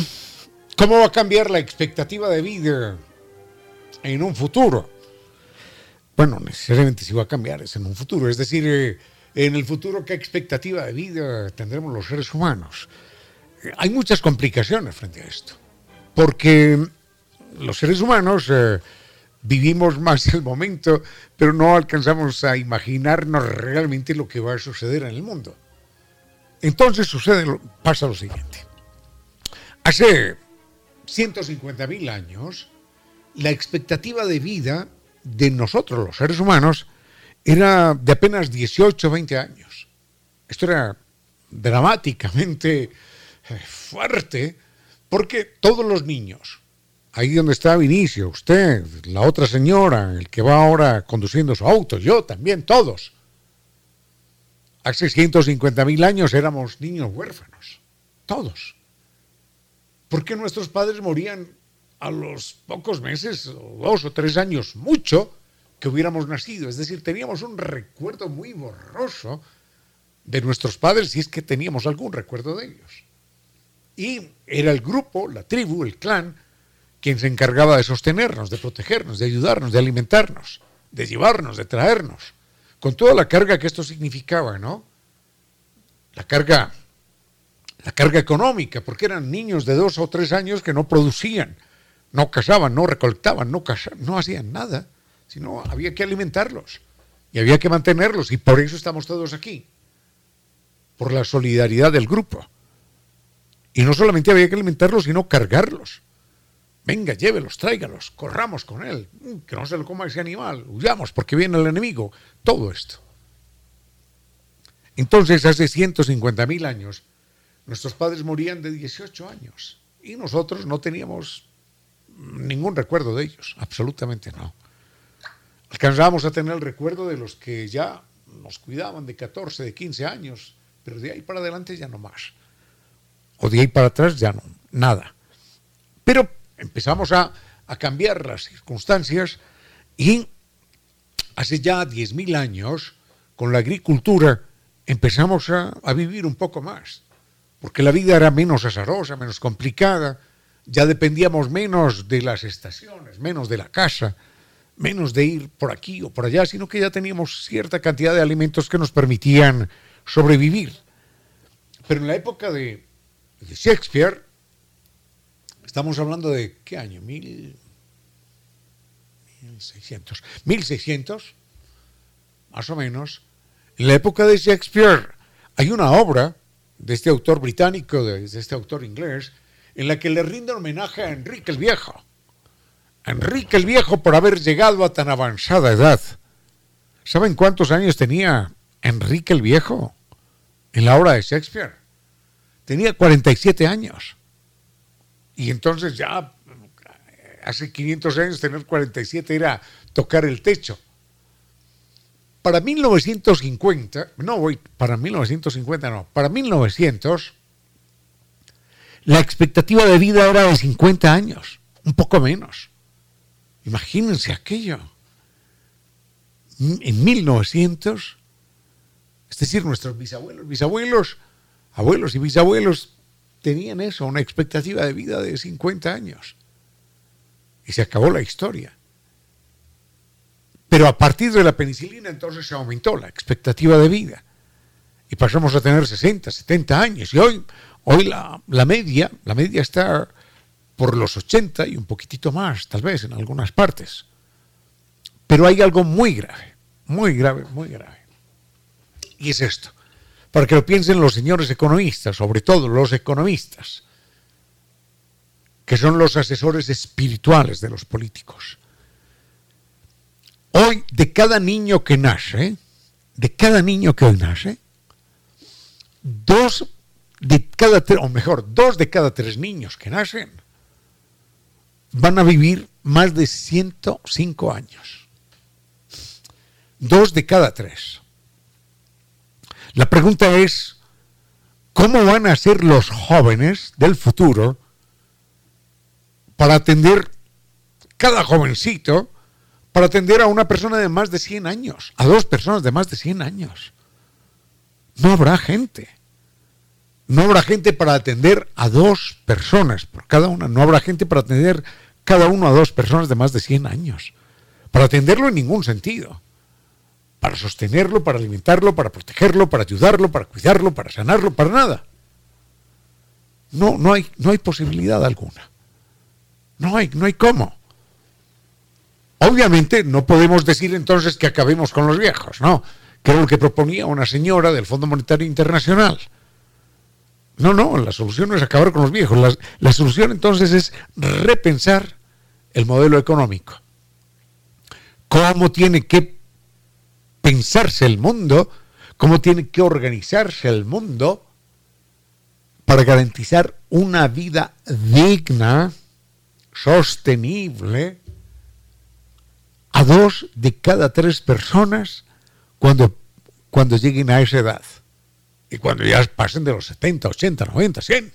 ¿cómo va a cambiar la expectativa de vida en un futuro? Bueno, necesariamente si va a cambiar es en un futuro. Es decir, eh, en el futuro, ¿qué expectativa de vida tendremos los seres humanos? Hay muchas complicaciones frente a esto. Porque los seres humanos eh, vivimos más el momento, pero no alcanzamos a imaginarnos realmente lo que va a suceder en el mundo. Entonces sucede, pasa lo siguiente. Hace 150 mil años, la expectativa de vida de nosotros, los seres humanos, era de apenas 18 o 20 años. Esto era dramáticamente eh, fuerte porque todos los niños, ahí donde está Vinicio, usted, la otra señora, el que va ahora conduciendo su auto, yo también, todos, hace 150 mil años éramos niños huérfanos, todos. ¿Por qué nuestros padres morían a los pocos meses, o dos o tres años, mucho, que hubiéramos nacido? Es decir, teníamos un recuerdo muy borroso de nuestros padres, si es que teníamos algún recuerdo de ellos. Y era el grupo, la tribu, el clan, quien se encargaba de sostenernos, de protegernos, de ayudarnos, de alimentarnos, de llevarnos, de traernos con toda la carga que esto significaba, ¿no? La carga, la carga económica, porque eran niños de dos o tres años que no producían, no cazaban, no recolectaban, no, no hacían nada, sino había que alimentarlos y había que mantenerlos y por eso estamos todos aquí, por la solidaridad del grupo. Y no solamente había que alimentarlos, sino cargarlos. Venga, llévelos, tráigalos, corramos con él, mm, que no se lo coma ese animal, huyamos porque viene el enemigo, todo esto. Entonces, hace 150 mil años, nuestros padres morían de 18 años y nosotros no teníamos ningún recuerdo de ellos, absolutamente no. Alcanzábamos a tener el recuerdo de los que ya nos cuidaban de 14, de 15 años, pero de ahí para adelante ya no más. O de ahí para atrás ya no, nada. Pero empezamos a, cambiar las circunstancias y hace ya 10.000 años, con la agricultura, empezamos a, a, vivir un poco más, porque la vida era menos azarosa, menos complicada, ya dependíamos menos de las estaciones, menos de la casa, menos de ir por aquí o por allá, sino que ya teníamos cierta cantidad de alimentos que nos permitían sobrevivir. Pero en la época de, de Shakespeare, Estamos hablando de qué año? Mil, 1600. 1600, más o menos. En la época de Shakespeare hay una obra de este autor británico, de, este autor inglés, en la que le rinde homenaje a Enrique el Viejo. Enrique el Viejo por haber llegado a tan avanzada edad. ¿Saben cuántos años tenía Enrique el Viejo en la obra de Shakespeare? Tenía 47 años. Y entonces ya hace 500 años tener 47 era tocar el techo. Para 1950, no voy, para 1950 no, para 1900 la expectativa de vida era de 50 años, un poco menos. Imagínense aquello. En 1900, es decir, nuestros bisabuelos, bisabuelos, abuelos y bisabuelos tenían eso, una expectativa de vida de 50 años. Y se acabó la historia. Pero a partir de la penicilina entonces se aumentó la expectativa de vida. Y pasamos a tener 60, 70 años. Y hoy, hoy la, la media, la media está por los 80 y un poquitito más, tal vez, en algunas partes. Pero hay algo muy grave, muy grave, muy grave. Y es esto para que lo piensen los señores economistas, sobre todo los economistas, que son los asesores espirituales de los políticos. Hoy, de cada niño que nace, de cada niño que hoy nace, dos de cada tres, o mejor, dos de cada tres niños que nacen van a vivir más de 105 años. Dos de cada tres. La pregunta es, ¿cómo van a ser los jóvenes del futuro para atender cada jovencito, para atender a una persona de más de 100 años, a dos personas de más de 100 años? No habrá gente. No habrá gente para atender a dos personas por cada una. No habrá gente para atender cada uno a dos personas de más de 100 años. Para atenderlo en ningún sentido para sostenerlo, para alimentarlo, para protegerlo, para ayudarlo, para cuidarlo, para sanarlo, para nada. No, no hay, no hay posibilidad alguna. No hay, no hay cómo. Obviamente no podemos decir entonces que acabemos con los viejos, ¿no? Que era lo que proponía una señora del Fondo Monetario Internacional. No, no, la solución no es acabar con los viejos. La, la solución entonces es repensar el modelo económico. ¿Cómo tiene que pensarse el mundo, cómo tiene que organizarse el mundo para garantizar una vida digna, sostenible, a dos de cada tres personas cuando, cuando lleguen a esa edad. Y cuando ya pasen de los 70, 80, 90, 100.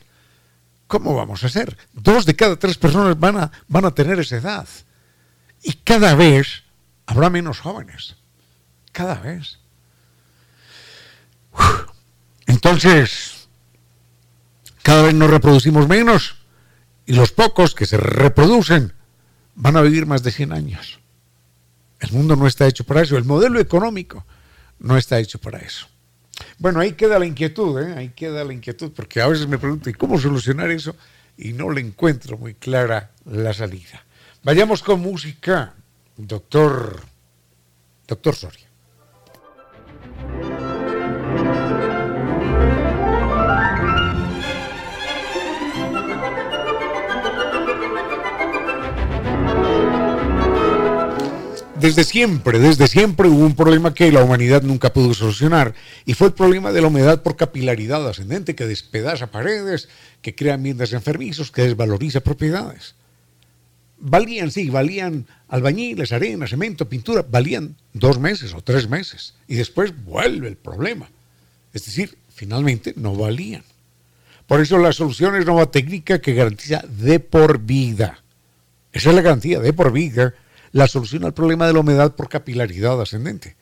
¿Cómo vamos a hacer? Dos de cada tres personas van a, van a tener esa edad. Y cada vez habrá menos jóvenes cada vez. Entonces, cada vez nos reproducimos menos y los pocos que se reproducen van a vivir más de 100 años. El mundo no está hecho para eso, el modelo económico no está hecho para eso. Bueno, ahí queda la inquietud, ¿eh? ahí queda la inquietud, porque a veces me pregunto, ¿y cómo solucionar eso? Y no le encuentro muy clara la salida. Vayamos con música, doctor, doctor Soria. Desde siempre, desde siempre hubo un problema que la humanidad nunca pudo solucionar y fue el problema de la humedad por capilaridad ascendente que despedaza paredes, que crea ambientes enfermizos, que desvaloriza propiedades. Valían, sí, valían albañiles, arena, cemento, pintura, valían dos meses o tres meses y después vuelve el problema. Es decir, finalmente no valían. Por eso la solución es nueva técnica que garantiza de por vida. Esa es la garantía de por vida la solución al problema de la humedad por capilaridad ascendente.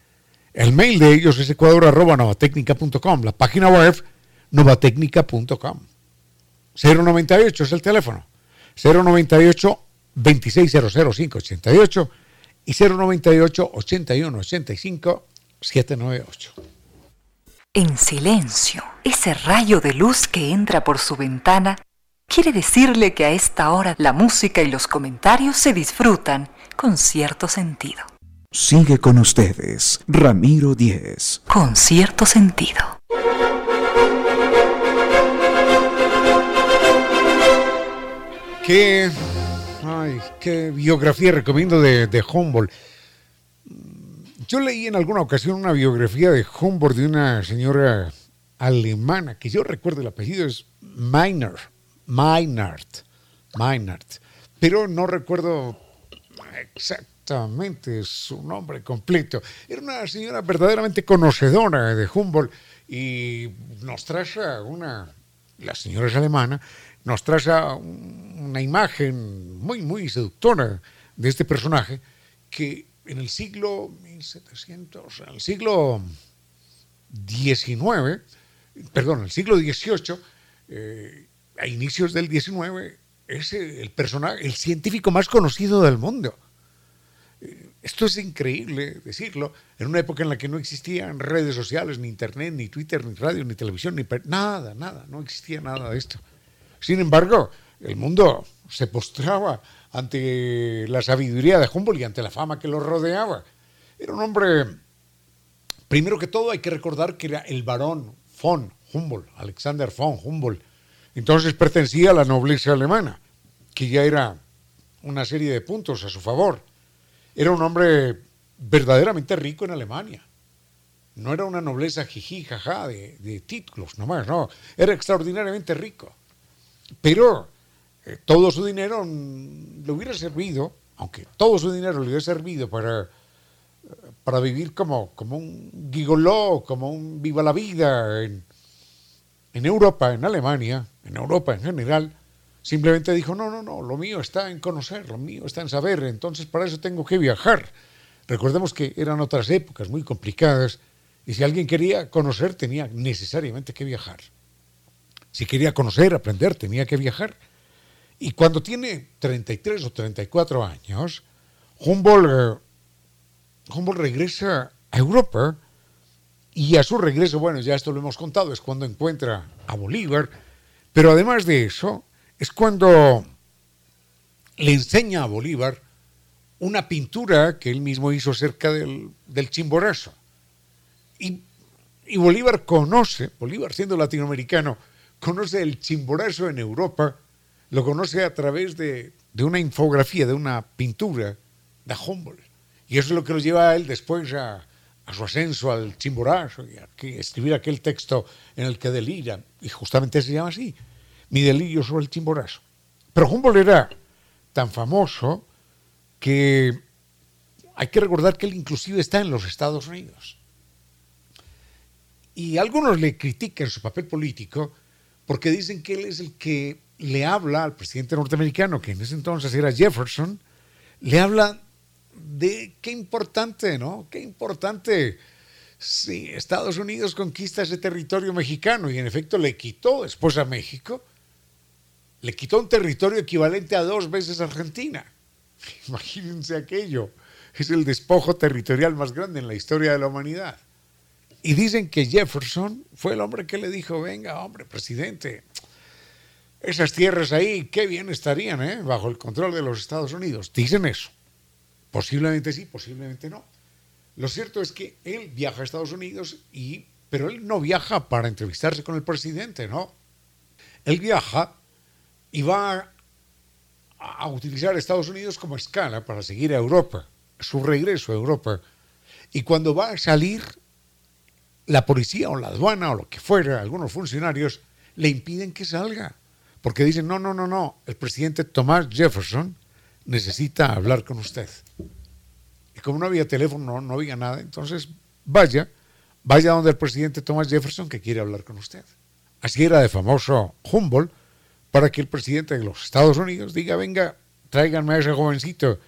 El mail de ellos es ecuador.novatecnica.com, la página web novatecnica.com. 098 es el teléfono. 098 2600588 y 098 8185 798. En silencio, ese rayo de luz que entra por su ventana quiere decirle que a esta hora la música y los comentarios se disfrutan con cierto sentido. Sigue con ustedes, Ramiro Díez. Con cierto sentido. ¿Qué, qué biografía recomiendo de, de Humboldt? Yo leí en alguna ocasión una biografía de Humboldt de una señora alemana, que yo recuerdo el apellido es Meinert, Meinert, Meinert, pero no recuerdo exactamente su nombre completo. Era una señora verdaderamente conocedora de Humboldt y nos trae una, la señora es alemana, nos trae una imagen muy, muy seductora de este personaje que en el siglo 1700, en el siglo XIX, perdón, en el siglo XVIII, eh, a inicios del XIX, es el personaje, el científico más conocido del mundo. Esto es increíble decirlo, en una época en la que no existían redes sociales, ni internet, ni Twitter, ni radio, ni televisión, ni nada, nada, no existía nada de esto. Sin embargo, el mundo se postraba ante la sabiduría de Humboldt y ante la fama que lo rodeaba. Era un hombre, primero que todo hay que recordar que era el barón von Humboldt, Alexander von Humboldt. Entonces pertenecía a la nobleza alemana, que ya era una serie de puntos a su favor era un hombre verdaderamente rico en Alemania. no era una nobleza jiji, jaja, de, de títulos nomás, no, era extraordinariamente rico. Pero eh, todo su dinero le hubiera servido, aunque todo su dinero le hubiera servido para, para vivir como, como un gigoló, como un viva la vida en, en Europa, en Alemania, en Europa en general, simplemente dijo, no, no, no, lo mío está en conocer, lo mío está en saber, entonces para eso tengo que viajar. Recordemos que eran otras épocas muy complicadas y si alguien quería conocer tenía necesariamente que viajar. Si quería conocer, aprender, tenía que viajar. Y cuando tiene 33 o 34 años, Humboldt, eh, Humboldt regresa a Europa y a su regreso, bueno, ya esto lo hemos contado, es cuando encuentra a Bolívar, pero además de eso, es cuando le enseña a Bolívar una pintura que él mismo hizo cerca del, del Chimborazo. Y, Bolívar conoce, Bolívar siendo latinoamericano, conoce el chimborazo en Europa, lo conoce a través de, una infografía, de una pintura de Humboldt. Y eso es lo que lo lleva a él después a, su ascenso al chimborazo y a escribir aquel texto en el que delira, y justamente se llama así, Mi delirio sobre el chimborazo. Pero Humboldt era tan famoso que hay que recordar que él inclusive está en los Estados Unidos. Y algunos le critican su papel político porque dicen que él es el que le habla al presidente norteamericano, que en ese entonces era Jefferson, le habla de qué importante, ¿no? Qué importante si Estados Unidos conquista ese territorio mexicano y en efecto le quitó después a México, le quitó un territorio equivalente a dos veces Argentina. Imagínense aquello. Es el despojo territorial más grande en la historia de la humanidad. Y dicen que Jefferson fue el hombre que le dijo, venga, hombre, presidente, esas tierras ahí, qué bien estarían, ¿eh? Bajo el control de los Estados Unidos. Dicen eso. Posiblemente sí, posiblemente no. Lo cierto es que él viaja a Estados Unidos, y, pero él no viaja para entrevistarse con el presidente, ¿no? Él viaja y va a, a utilizar Estados Unidos como escala para seguir a Europa, su regreso a Europa. Y cuando va a salir la policía o la aduana o lo que fuera, algunos funcionarios, le impiden que salga. Porque dicen, no, no, no, no, el presidente Thomas Jefferson necesita hablar con usted. Y como no había teléfono, no, había nada, entonces vaya, vaya donde el presidente Thomas Jefferson que quiere hablar con usted. Así era de famoso Humboldt para que el presidente de los Estados Unidos diga, venga, tráiganme a ese jovencito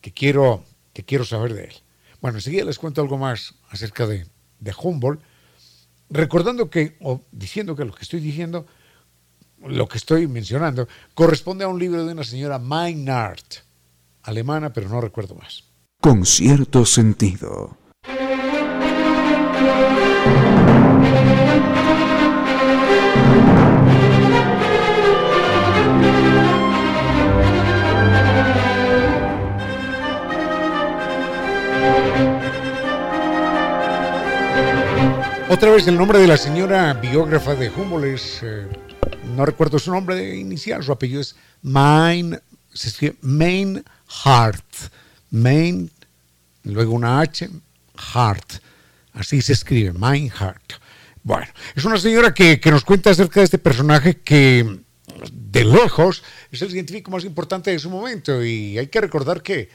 que quiero, que quiero saber de él. Bueno, enseguida les cuento algo más acerca de, de Humboldt recordando que, o diciendo que lo que estoy diciendo, lo que estoy mencionando, corresponde a un libro de una señora Meinhardt, alemana, pero no recuerdo más. Con cierto sentido. Otra vez el nombre de la señora biógrafa de Humboldt es, eh, no recuerdo su nombre inicial, su apellido es Main, se escribe Main Heart, Main, luego una H, Heart, así se escribe, Main Heart. Bueno, es una señora que, que nos cuenta acerca de este personaje que de lejos es el científico más importante de su momento y hay que recordar que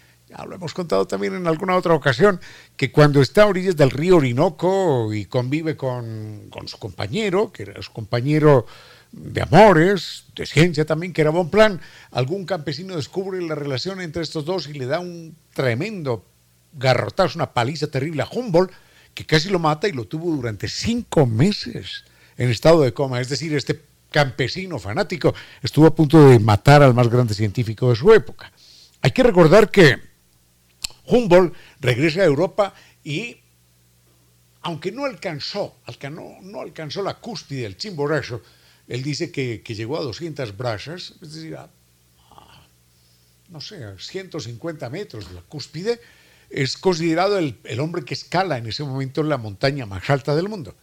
lo hemos contado también en alguna otra ocasión, que cuando está a orillas del río Orinoco y convive con, su compañero, que era su compañero de amores, de ciencia también, que era Bonplan, algún campesino descubre la relación entre estos dos y le da un tremendo garrotazo, una paliza terrible a Humboldt, que casi lo mata y lo tuvo durante cinco meses en estado de coma. Es decir, este campesino fanático estuvo a punto de matar al más grande científico de su época. Hay que recordar que Humboldt regresa a Europa y, aunque no alcanzó, no, alcanzó la cúspide del Chimborazo, él dice que, llegó a 200 brazas, es decir, a, no sé, a 150 metros de la cúspide, es considerado el, el, hombre que escala en ese momento la montaña más alta del mundo.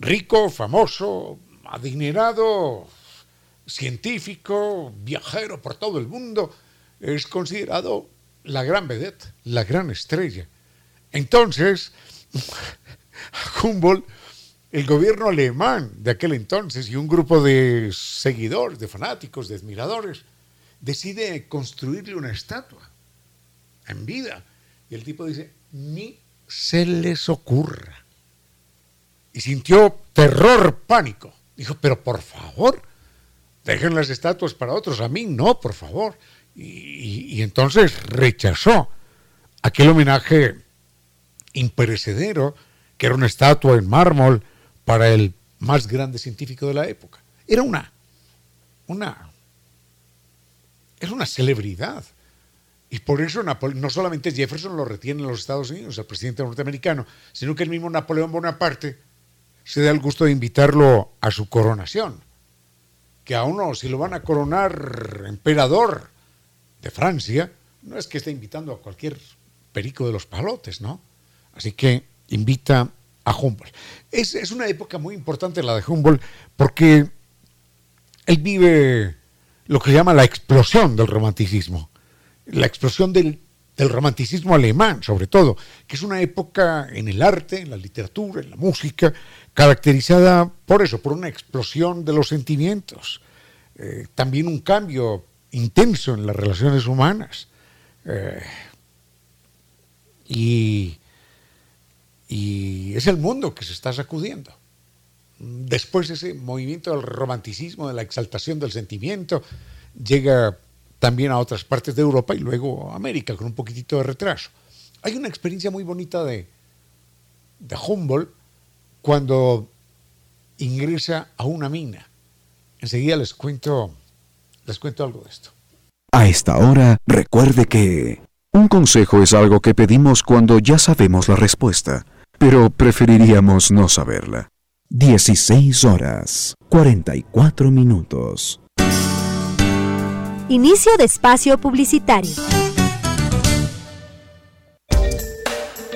Rico, famoso, adinerado, científico, viajero por todo el mundo, es considerado la gran vedette, la gran estrella. Entonces, Humboldt, el gobierno alemán de aquel entonces y un grupo de seguidores, de fanáticos, de admiradores, decide construirle una estatua en vida. Y el tipo dice, ni se les ocurra. Y sintió terror, pánico. Dijo, pero por favor, dejen las estatuas para otros, a mí no, por favor. Y, entonces rechazó aquel homenaje imperecedero, que era una estatua en mármol para el más grande científico de la época. Era una, una, era una celebridad. Y por eso no solamente Jefferson lo retiene en los Estados Unidos, el presidente norteamericano, sino que el mismo Napoleón Bonaparte se da el gusto de invitarlo a su coronación. Que a uno, si lo van a coronar emperador de Francia, no es que esté invitando a cualquier perico de los palotes, ¿no? Así que invita a Humboldt. Es, es una época muy importante la de Humboldt porque él vive lo que llama la explosión del romanticismo la explosión del, romanticismo alemán, sobre todo, que es una época en el arte, en la literatura, en la música, caracterizada por eso, por una explosión de los sentimientos, eh, también un cambio intenso en las relaciones humanas. Eh, y, y es el mundo que se está sacudiendo. Después de ese movimiento del romanticismo, de la exaltación del sentimiento, llega también a otras partes de Europa y luego a América con un poquitito de retraso. Hay una experiencia muy bonita de, de Humboldt cuando ingresa a una mina. Enseguida les cuento, les cuento algo de esto. A esta hora, recuerde que un consejo es algo que pedimos cuando ya sabemos la respuesta, pero preferiríamos no saberla. 16 horas, 44 minutos. Inicio de espacio publicitario.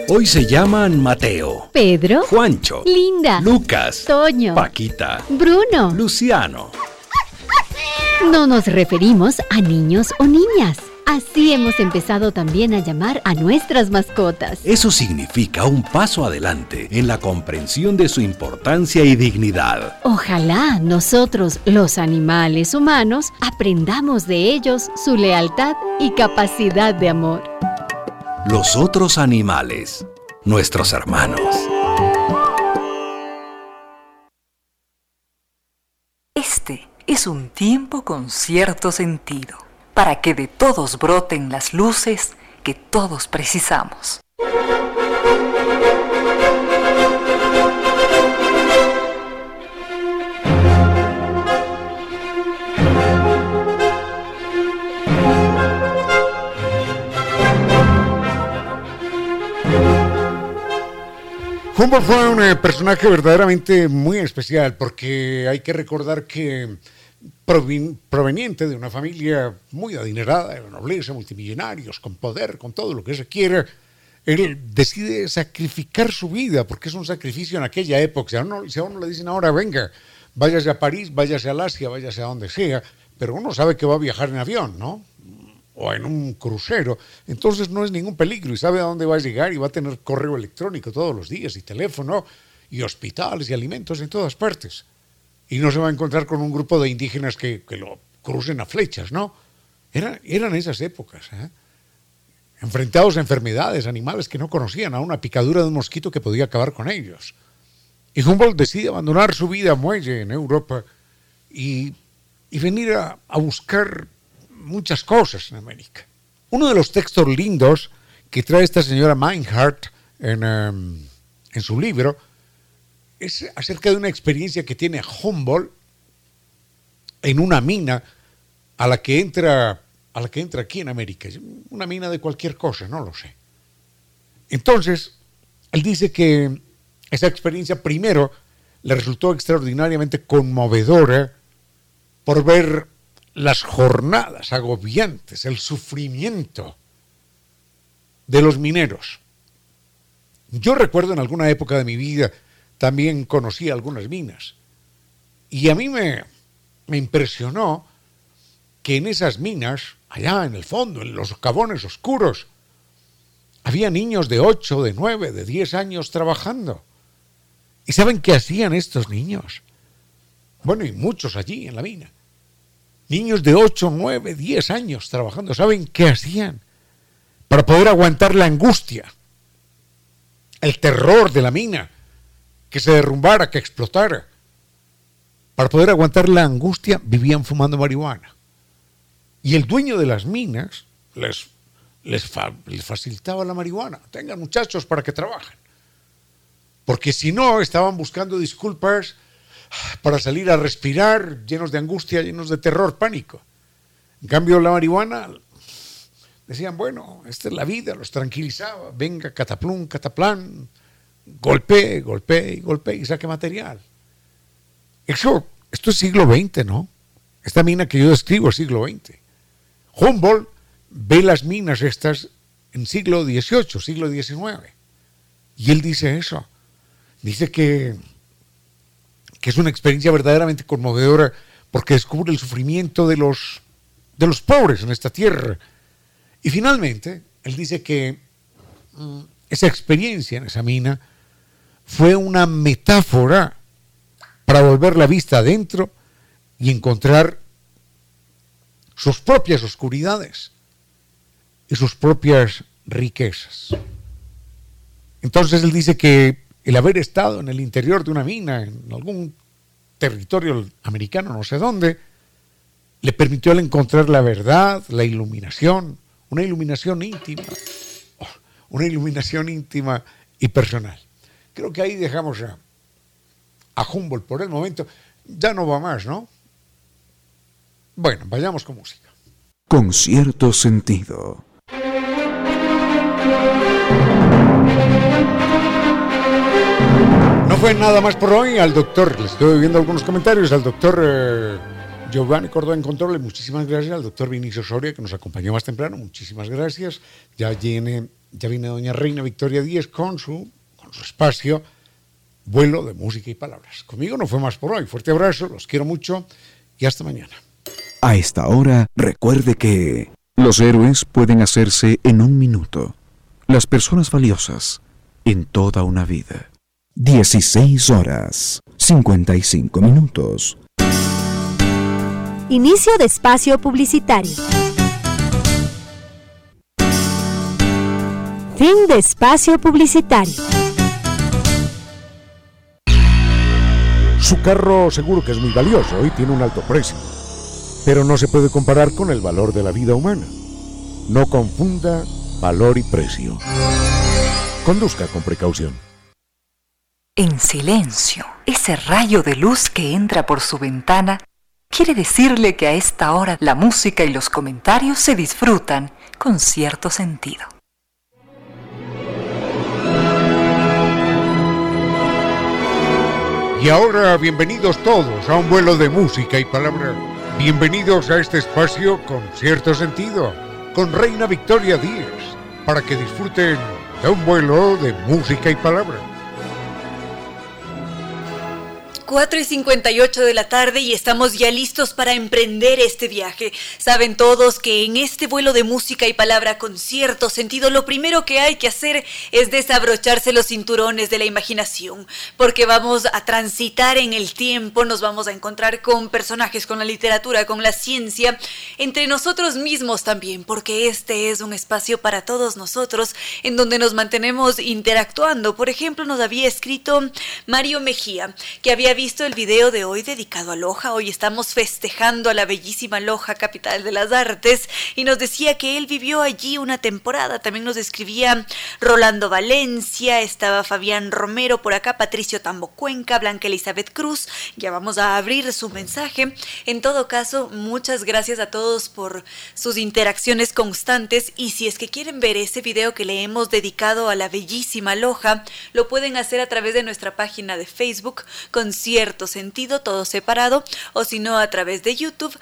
Hoy se llaman Mateo, Pedro, Juancho, Linda, Lucas, Toño, Paquita, Bruno, Luciano. No nos referimos a niños o niñas. Así hemos empezado también a llamar a nuestras mascotas. Eso significa un paso adelante en la comprensión de su importancia y dignidad. Ojalá nosotros, los animales humanos, aprendamos de ellos su lealtad y capacidad de amor. Los otros animales, nuestros hermanos. Este es un tiempo con cierto sentido para que de todos broten las luces que todos precisamos. Humboldt fue un eh, personaje verdaderamente muy especial porque hay que recordar que proveniente de una familia muy adinerada, de nobleza, multimillonarios, con poder, con todo lo que se quiera, él decide sacrificar su vida, porque es un sacrificio en aquella época. Si a uno, si a uno le dicen ahora, venga, váyase a París, váyase a Asia, váyase a donde sea, pero uno sabe que va a viajar en avión, ¿no? O en un crucero, entonces no es ningún peligro y sabe a dónde va a llegar y va a tener correo electrónico todos los días y teléfono y hospitales y alimentos en todas partes y no se va a encontrar con un grupo de indígenas que, lo crucen a flechas, ¿no? Era, eran esas épocas, ¿eh? enfrentados a enfermedades, animales que no conocían, a una picadura de un mosquito que podía acabar con ellos. Y Humboldt decide abandonar su vida muelle en Europa y, venir a, buscar muchas cosas en América. Uno de los textos lindos que trae esta señora Meinhardt en, em, en su libro es acerca de una experiencia que tiene Humboldt en una mina a la que entra a la que entra aquí en América, una mina de cualquier cosa, no lo sé. Entonces, él dice que esa experiencia primero le resultó extraordinariamente conmovedora por ver las jornadas agobiantes, el sufrimiento de los mineros. Yo recuerdo en alguna época de mi vida también conocí algunas minas. Y a mí me, me impresionó que en esas minas, allá en el fondo, en los cabones oscuros, había niños de 8, de 9, de 10 años trabajando. ¿Y saben qué hacían estos niños? Bueno, y muchos allí en la mina. Niños de 8, 9, 10 años trabajando. ¿Saben qué hacían? Para poder aguantar la angustia, el terror de la mina, que se derrumbara, que explotara. Para poder aguantar la angustia, vivían fumando marihuana. Y el dueño de las minas les, les, facilitaba la marihuana. Tengan muchachos para que trabajen. Porque si no, estaban buscando disculpas para salir a respirar, llenos de angustia, llenos de terror, pánico. En cambio, la marihuana, decían, bueno, esta es la vida, los tranquilizaba, venga, cataplum, cataplán, golpee, golpee, golpee y saque material. Eso, esto es siglo XX, ¿no? Esta mina que yo describo es siglo XX. Humboldt ve las minas estas en siglo XVIII, siglo XIX. Y él dice eso. Dice que, que es una experiencia verdaderamente conmovedora porque descubre el sufrimiento de los, de los pobres en esta tierra. Y finalmente, él dice que mm, esa experiencia en esa mina fue una metáfora para volver la vista adentro y encontrar sus propias oscuridades y sus propias riquezas. Entonces él dice que el haber estado en el interior de una mina, en algún territorio americano, no sé dónde, le permitió encontrar la verdad, la iluminación, una iluminación íntima, oh, una iluminación íntima y personal. Creo que ahí dejamos a, a Humboldt por el momento. Ya no va más, ¿no? Bueno, vayamos con música. Con cierto sentido. Fue nada más por hoy al doctor, le estoy viendo algunos comentarios, al doctor eh, Giovanni Córdoba en Control, muchísimas gracias, al doctor Vinicio Soria que nos acompañó más temprano, muchísimas gracias. Ya viene, ya viene doña Reina Victoria Díez con su, con su espacio, vuelo de música y palabras. Conmigo no fue más por hoy, fuerte abrazo, los quiero mucho y hasta mañana. A esta hora, recuerde que los héroes pueden hacerse en un minuto, las personas valiosas en toda una vida. 16 horas, 55 minutos. Inicio de espacio publicitario. Fin de espacio publicitario. Su carro seguro que es muy valioso y tiene un alto precio pero no se puede comparar con el valor de la vida humana. No confunda valor y precio. Conduzca con precaución. En silencio, ese rayo de luz que entra por su ventana quiere decirle que a esta hora la música y los comentarios se disfrutan con cierto sentido. Y ahora bienvenidos todos a un vuelo de música y palabra Bienvenidos a este espacio con cierto sentido, con Reina Victoria Díez, para que disfruten de un vuelo de música y palabra. 4 y 58 de la tarde y estamos ya listos para emprender este viaje. Saben todos que en este vuelo de música y palabra con cierto sentido, lo primero que hay que hacer es desabrocharse los cinturones de la imaginación, porque vamos a transitar en el tiempo, nos vamos a encontrar con personajes, con la literatura, con la ciencia, entre nosotros mismos también, porque este es un espacio para todos nosotros en donde nos mantenemos interactuando. Por ejemplo, nos había escrito Mario Mejía, que había visto el video de hoy dedicado a Loja. Hoy estamos festejando a la bellísima Loja, capital de las artes, y nos decía que él vivió allí una temporada. También nos escribía Rolando Valencia, estaba Fabián Romero por acá, Patricio Tambo Cuenca, Blanca Elizabeth Cruz. Ya vamos a abrir su mensaje. En todo caso, muchas gracias a todos por sus interacciones constantes y si es que quieren ver ese video que le hemos dedicado a la bellísima Loja, lo pueden hacer a través de nuestra página de Facebook con cierto sentido, todo separado, o si no a través de YouTube.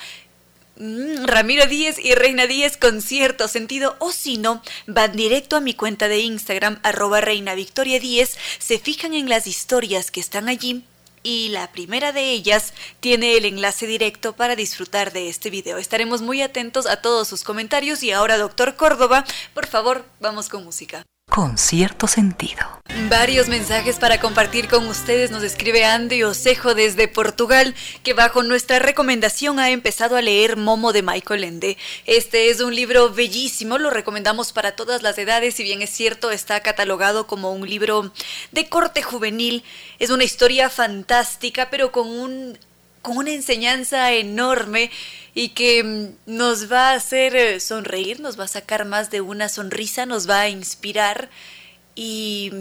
Mm, Ramiro Díez y Reina Díez con cierto sentido, o si no, van directo a mi cuenta de Instagram, arroba Reina Victoria Díez, se fijan en las historias que están allí y la primera de ellas tiene el enlace directo para disfrutar de este video. Estaremos muy atentos a todos sus comentarios y ahora, doctor Córdoba, por favor, vamos con música. Con cierto sentido. Varios mensajes para compartir con ustedes. Nos escribe Andy Osejo desde Portugal, que bajo nuestra recomendación ha empezado a leer Momo de Michael Ende. Este es un libro bellísimo, lo recomendamos para todas las edades, si bien es cierto, está catalogado como un libro de corte juvenil. Es una historia fantástica, pero con un con una enseñanza enorme y que mm, nos va a hacer eh, sonreír, nos va a sacar más de una sonrisa, nos va a inspirar y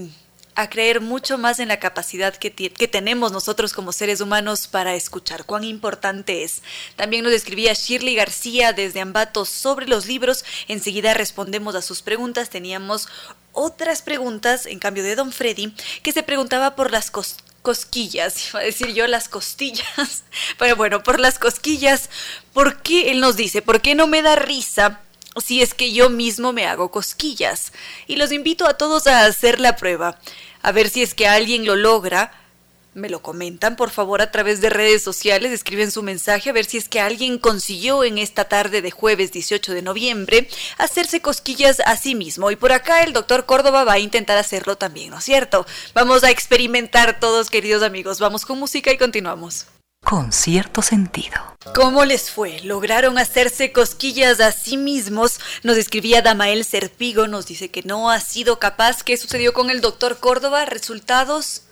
a creer mucho más en la capacidad que, que, tenemos nosotros como seres humanos para escuchar, cuán importante es. También nos escribía Shirley García desde Ambato sobre los libros, enseguida respondemos a sus preguntas, teníamos otras preguntas, en cambio de Don Freddy, que se preguntaba por las cosquillas, iba a decir yo las costillas, pero bueno, por las cosquillas, ¿por qué él nos dice, por qué no me da risa? si es que yo mismo me hago cosquillas. Y los invito a todos a hacer la prueba, a ver si es que alguien lo logra. Me lo comentan, por favor, a través de redes sociales, escriben su mensaje a ver si es que alguien consiguió en esta tarde de jueves 18 de noviembre hacerse cosquillas a sí mismo. Y por acá el doctor Córdoba va a intentar hacerlo también, ¿no es cierto? Vamos a experimentar todos, queridos amigos. Vamos con música y continuamos con cierto sentido. ¿Cómo les fue? ¿Lograron hacerse cosquillas a sí mismos? Nos escribía Damael Serpigo, nos dice que no ha sido capaz. ¿Qué sucedió con el doctor Córdoba? ¿Resultados?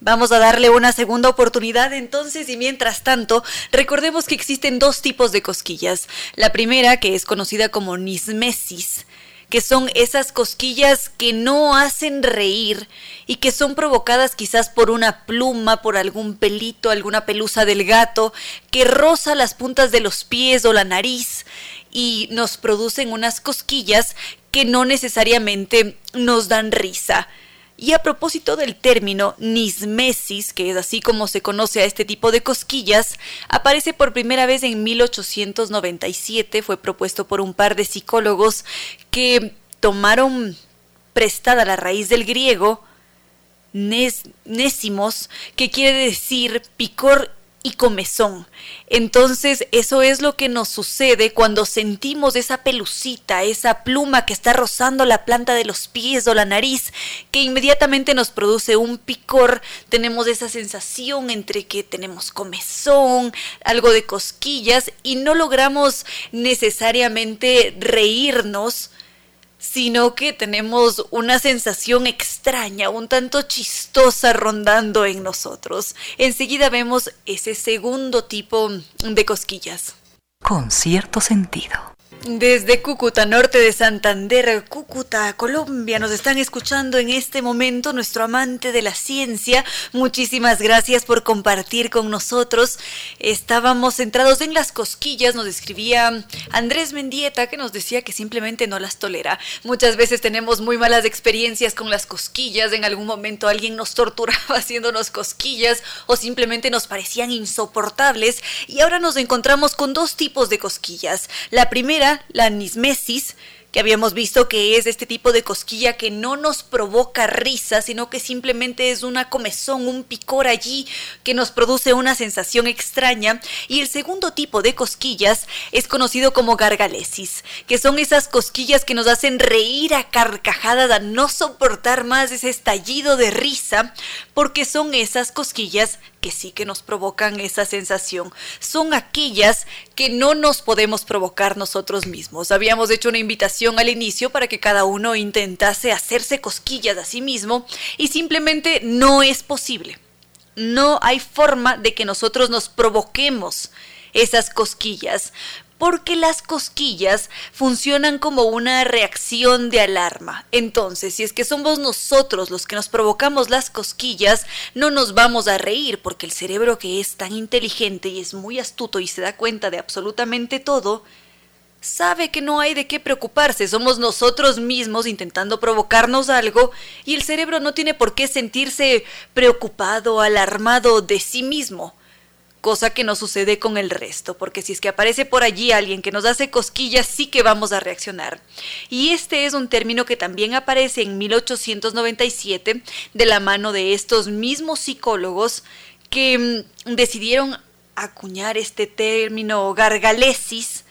Vamos a darle una segunda oportunidad entonces y mientras tanto recordemos que existen dos tipos de cosquillas. La primera, que es conocida como nismesis, que son esas cosquillas que no hacen reír y que son provocadas quizás por una pluma, por algún pelito, alguna pelusa del gato, que roza las puntas de los pies o la nariz y nos producen unas cosquillas que no necesariamente nos dan risa. Y a propósito del término nismesis, que es así como se conoce a este tipo de cosquillas, aparece por primera vez en 1897, fue propuesto por un par de psicólogos que tomaron prestada la raíz del griego nésimos, que quiere decir picor y comezón. Entonces, eso es lo que nos sucede cuando sentimos esa pelucita, esa pluma que está rozando la planta de los pies o la nariz, que inmediatamente nos produce un picor. Tenemos esa sensación entre que tenemos comezón, algo de cosquillas y no logramos necesariamente reírnos sino que tenemos una sensación extraña, un tanto chistosa rondando en nosotros. Enseguida vemos ese segundo tipo de cosquillas. Con cierto sentido. Desde Cúcuta, norte de Santander, Cúcuta, Colombia, nos están escuchando en este momento nuestro amante de la ciencia. Muchísimas gracias por compartir con nosotros. Estábamos centrados en las cosquillas, nos escribía Andrés Mendieta que nos decía que simplemente no las tolera. Muchas veces tenemos muy malas experiencias con las cosquillas, en algún momento alguien nos torturaba haciéndonos cosquillas o simplemente nos parecían insoportables y ahora nos encontramos con dos tipos de cosquillas. La primera la nismesis, que habíamos visto que es este tipo de cosquilla que no nos provoca risa, sino que simplemente es una comezón, un picor allí que nos produce una sensación extraña. Y el segundo tipo de cosquillas es conocido como gargalesis, que son esas cosquillas que nos hacen reír a carcajadas, a no soportar más ese estallido de risa, porque son esas cosquillas que sí que nos provocan esa sensación. Son aquellas que no nos podemos provocar nosotros mismos. Habíamos hecho una invitación al inicio para que cada uno intentase hacerse cosquillas a sí mismo y simplemente no es posible. No hay forma de que nosotros nos provoquemos esas cosquillas porque las cosquillas funcionan como una reacción de alarma. Entonces, si es que somos nosotros los que nos provocamos las cosquillas, no nos vamos a reír porque el cerebro que es tan inteligente y es muy astuto y se da cuenta de absolutamente todo, sabe que no hay de qué preocuparse, somos nosotros mismos intentando provocarnos algo y el cerebro no tiene por qué sentirse preocupado, alarmado de sí mismo cosa que no sucede con el resto, porque si es que aparece por allí alguien que nos hace cosquillas, sí que vamos a reaccionar. Y este es un término que también aparece en 1897 de la mano de estos mismos psicólogos que mm, decidieron acuñar este término gargalesis,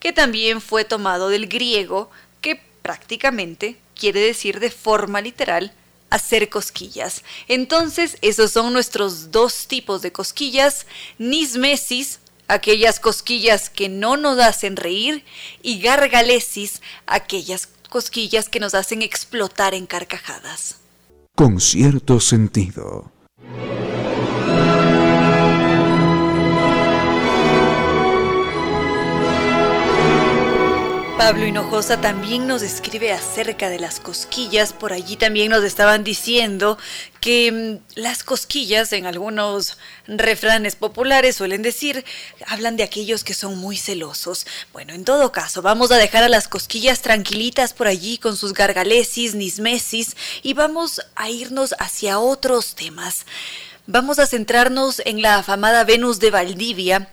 que también fue tomado del griego, que prácticamente quiere decir de forma literal hacer cosquillas. Entonces, esos son nuestros dos tipos de cosquillas, nismesis, aquellas cosquillas que no nos hacen reír, y gargalesis, aquellas cosquillas que nos hacen explotar en carcajadas. Con cierto sentido. Pablo Hinojosa también nos escribe acerca de las cosquillas. Por allí también nos estaban diciendo que mm, las cosquillas en algunos refranes populares suelen decir, hablan de aquellos que son muy celosos. Bueno, en todo caso, vamos a dejar a las cosquillas tranquilitas por allí con sus gargalesis, nismesis y vamos a irnos hacia otros temas. Vamos a centrarnos en la afamada Venus de Valdivia,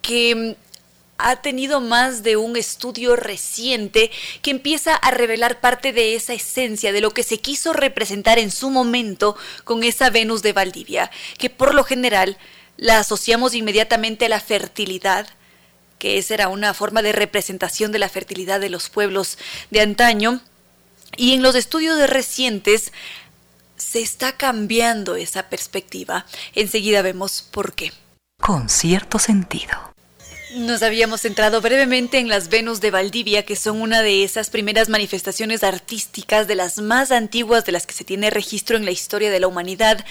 que mm, ha tenido más de un estudio reciente que empieza a revelar parte de esa esencia de lo que se quiso representar en su momento con esa Venus de Valdivia, que por lo general la asociamos inmediatamente a la fertilidad, que esa era una forma de representación de la fertilidad de los pueblos de antaño, y en los estudios recientes se está cambiando esa perspectiva. Enseguida vemos por qué. Con cierto sentido. Nos habíamos centrado brevemente en las Venus de Valdivia, que son una de esas primeras manifestaciones artísticas de las más antiguas de las que se tiene registro en la historia de la humanidad.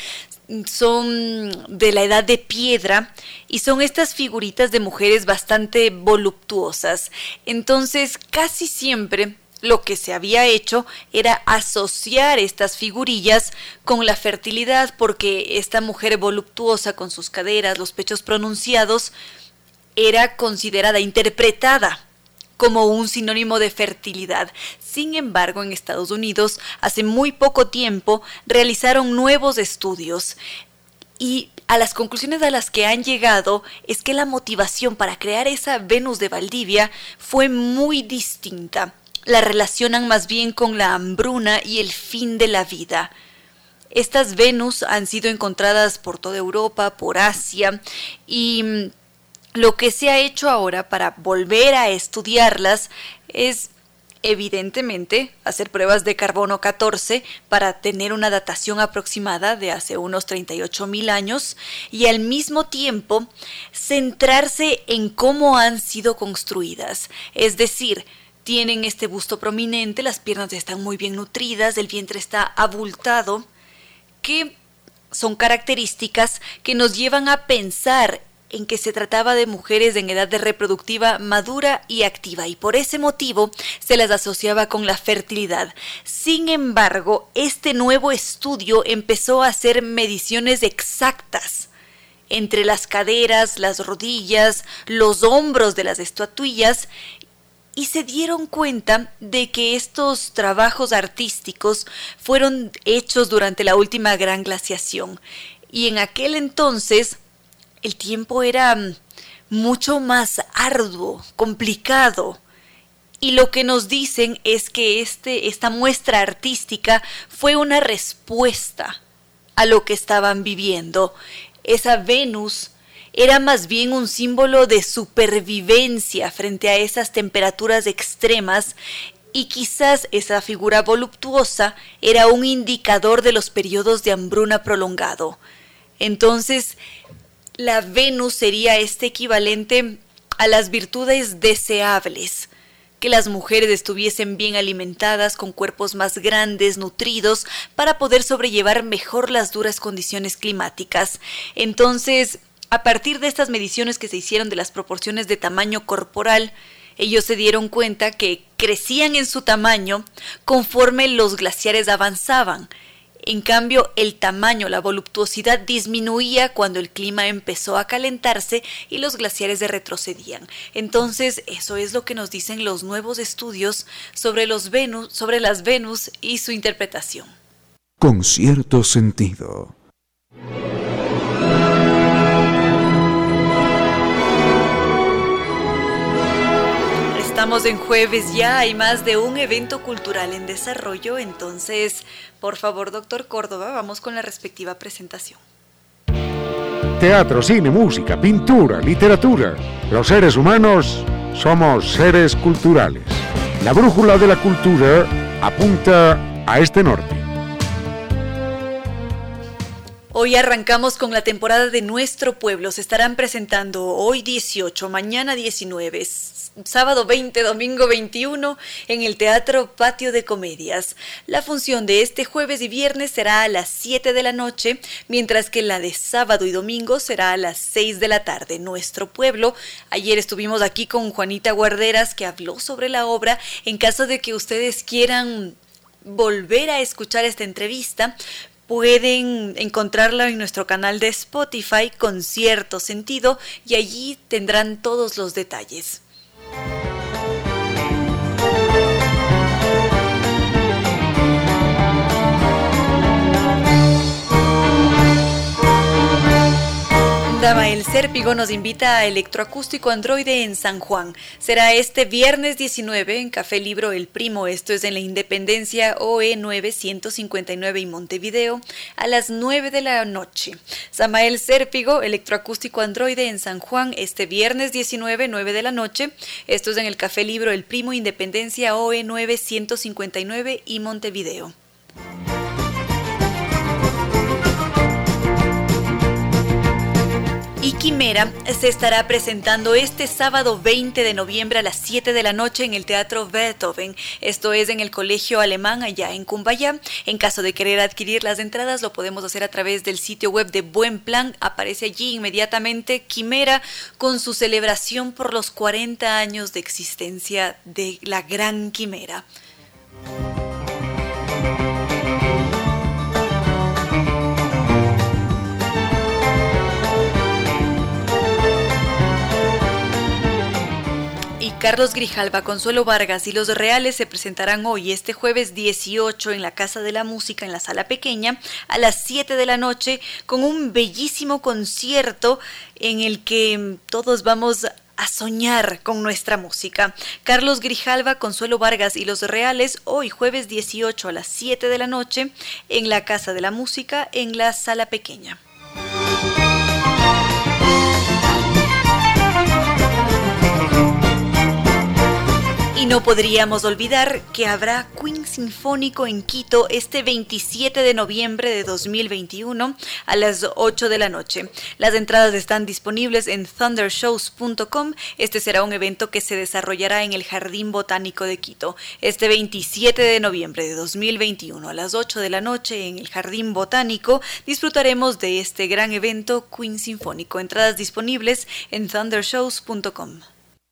Son de la edad de piedra y son estas figuritas de mujeres bastante voluptuosas. Entonces, casi siempre lo que se había hecho era asociar estas figurillas con la fertilidad, porque esta mujer voluptuosa con sus caderas, los pechos pronunciados, era considerada, interpretada como un sinónimo de fertilidad. Sin embargo, en Estados Unidos, hace muy poco tiempo, realizaron nuevos estudios y a las conclusiones a las que han llegado es que la motivación para crear esa Venus de Valdivia fue muy distinta. La relacionan más bien con la hambruna y el fin de la vida. Estas Venus han sido encontradas por toda Europa, por Asia y lo que se ha hecho ahora para volver a estudiarlas es evidentemente hacer pruebas de carbono 14 para tener una datación aproximada de hace unos 38 mil años y al mismo tiempo centrarse en cómo han sido construidas, es decir, tienen este busto prominente, las piernas están muy bien nutridas, el vientre está abultado, que son características que nos llevan a pensar en que se trataba de mujeres en edad reproductiva madura y activa y por ese motivo se las asociaba con la fertilidad. Sin embargo, este nuevo estudio empezó a hacer mediciones exactas entre las caderas, las rodillas, los hombros de las estatuillas y se dieron cuenta de que estos trabajos artísticos fueron hechos durante la última gran glaciación y en aquel entonces el tiempo era mm, mucho más arduo, complicado. Y lo que nos dicen es que este, esta muestra artística fue una respuesta a lo que estaban viviendo. Esa Venus era más bien un símbolo de supervivencia frente a esas temperaturas extremas y quizás esa figura voluptuosa era un indicador de los periodos de hambruna prolongado. Entonces, la Venus sería este equivalente a las virtudes deseables, que las mujeres estuviesen bien alimentadas, con cuerpos más grandes, nutridos, para poder sobrellevar mejor las duras condiciones climáticas. Entonces, a partir de estas mediciones que se hicieron de las proporciones de tamaño corporal, ellos se dieron cuenta que crecían en su tamaño conforme los glaciares avanzaban, en cambio, el tamaño, la voluptuosidad disminuía cuando el clima empezó a calentarse y los glaciares se retrocedían. Entonces, eso es lo que nos dicen los nuevos estudios sobre los Venus, sobre las Venus y su interpretación. Con cierto sentido. Estamos en jueves ya, hay más de un evento cultural en desarrollo, entonces, por favor, doctor Córdoba, vamos con la respectiva presentación. Teatro, cine, música, pintura, literatura. Los seres humanos somos seres culturales. La brújula de la cultura apunta a este norte. Hoy arrancamos con la temporada de Nuestro Pueblo. Se estarán presentando hoy 18, mañana 19, sábado 20, domingo 21 en el Teatro Patio de Comedias. La función de este jueves y viernes será a las 7 de la noche, mientras que la de sábado y domingo será a las 6 de la tarde. Nuestro pueblo. Ayer estuvimos aquí con Juanita Guarderas que habló sobre la obra. En caso de que ustedes quieran volver a escuchar esta entrevista, pueden encontrarla en nuestro canal de Spotify con cierto sentido y allí tendrán todos los detalles. Thank you. El Serpigo nos invita a Electroacústico Androide en San Juan. Será este viernes 19 en Café Libro El Primo, esto es en la Independencia OE 959 y Montevideo, a las 9 de la noche. Samael Serpigo, Electroacústico Androide en San Juan, este viernes 19, 9 de la noche. Esto es en el Café Libro El Primo, Independencia OE 959 y Montevideo. Y Quimera se estará presentando este sábado 20 de noviembre a las 7 de la noche en el Teatro Beethoven. Esto es en el Colegio Alemán allá en Cumbayá. En caso de querer adquirir las entradas lo podemos hacer a través del sitio web de Buen Plan. Aparece allí inmediatamente Quimera con su celebración por los 40 años de existencia de la Gran Quimera. Carlos Grijalva, Consuelo Vargas y Los Reales se presentarán hoy, este jueves 18, en la Casa de la Música, en la Sala Pequeña, a las 7 de la noche, con un bellísimo concierto en el que todos vamos a soñar con nuestra música. Carlos Grijalva, Consuelo Vargas y Los Reales, hoy jueves 18 a las 7 de la noche, en la Casa de la Música, en la Sala Pequeña. No podríamos olvidar que habrá Queen Sinfónico en Quito este 27 de noviembre de 2021 a las 8 de la noche. Las entradas están disponibles en thundershows.com. Este será un evento que se desarrollará en el Jardín Botánico de Quito. Este 27 de noviembre de 2021 a las 8 de la noche en el Jardín Botánico disfrutaremos de este gran evento Queen Sinfónico. Entradas disponibles en thundershows.com.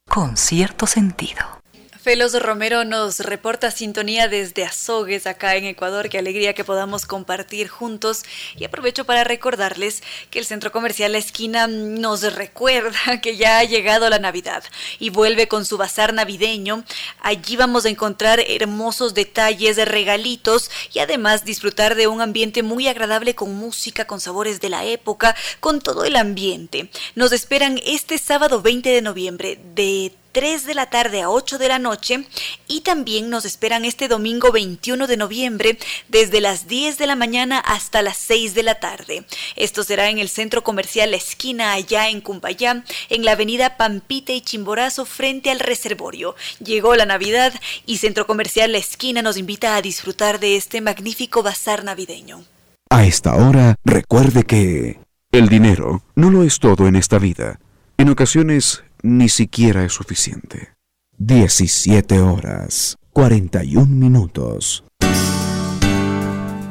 Con cierto sentido. Felos Romero nos reporta sintonía desde Azogues, acá en Ecuador. Qué alegría que podamos compartir juntos. Y aprovecho para recordarles que el centro comercial La Esquina nos recuerda que ya ha llegado la Navidad y vuelve con su bazar navideño. Allí vamos a encontrar hermosos detalles, regalitos y además disfrutar de un ambiente muy agradable con música, con sabores de la época, con todo el ambiente. Nos esperan este sábado 20 de noviembre de 3 de la tarde a 8 de la noche y también nos esperan este domingo 21 de noviembre desde las 10 de la mañana hasta las 6 de la tarde. Esto será en el centro comercial La Esquina allá en Cumbayá, en la avenida Pampite y Chimborazo frente al reservorio. Llegó la Navidad y Centro Comercial La Esquina nos invita a disfrutar de este magnífico bazar navideño. A esta hora, recuerde que el dinero no lo es todo en esta vida. En ocasiones ni siquiera es suficiente. 17 horas, 41 minutos.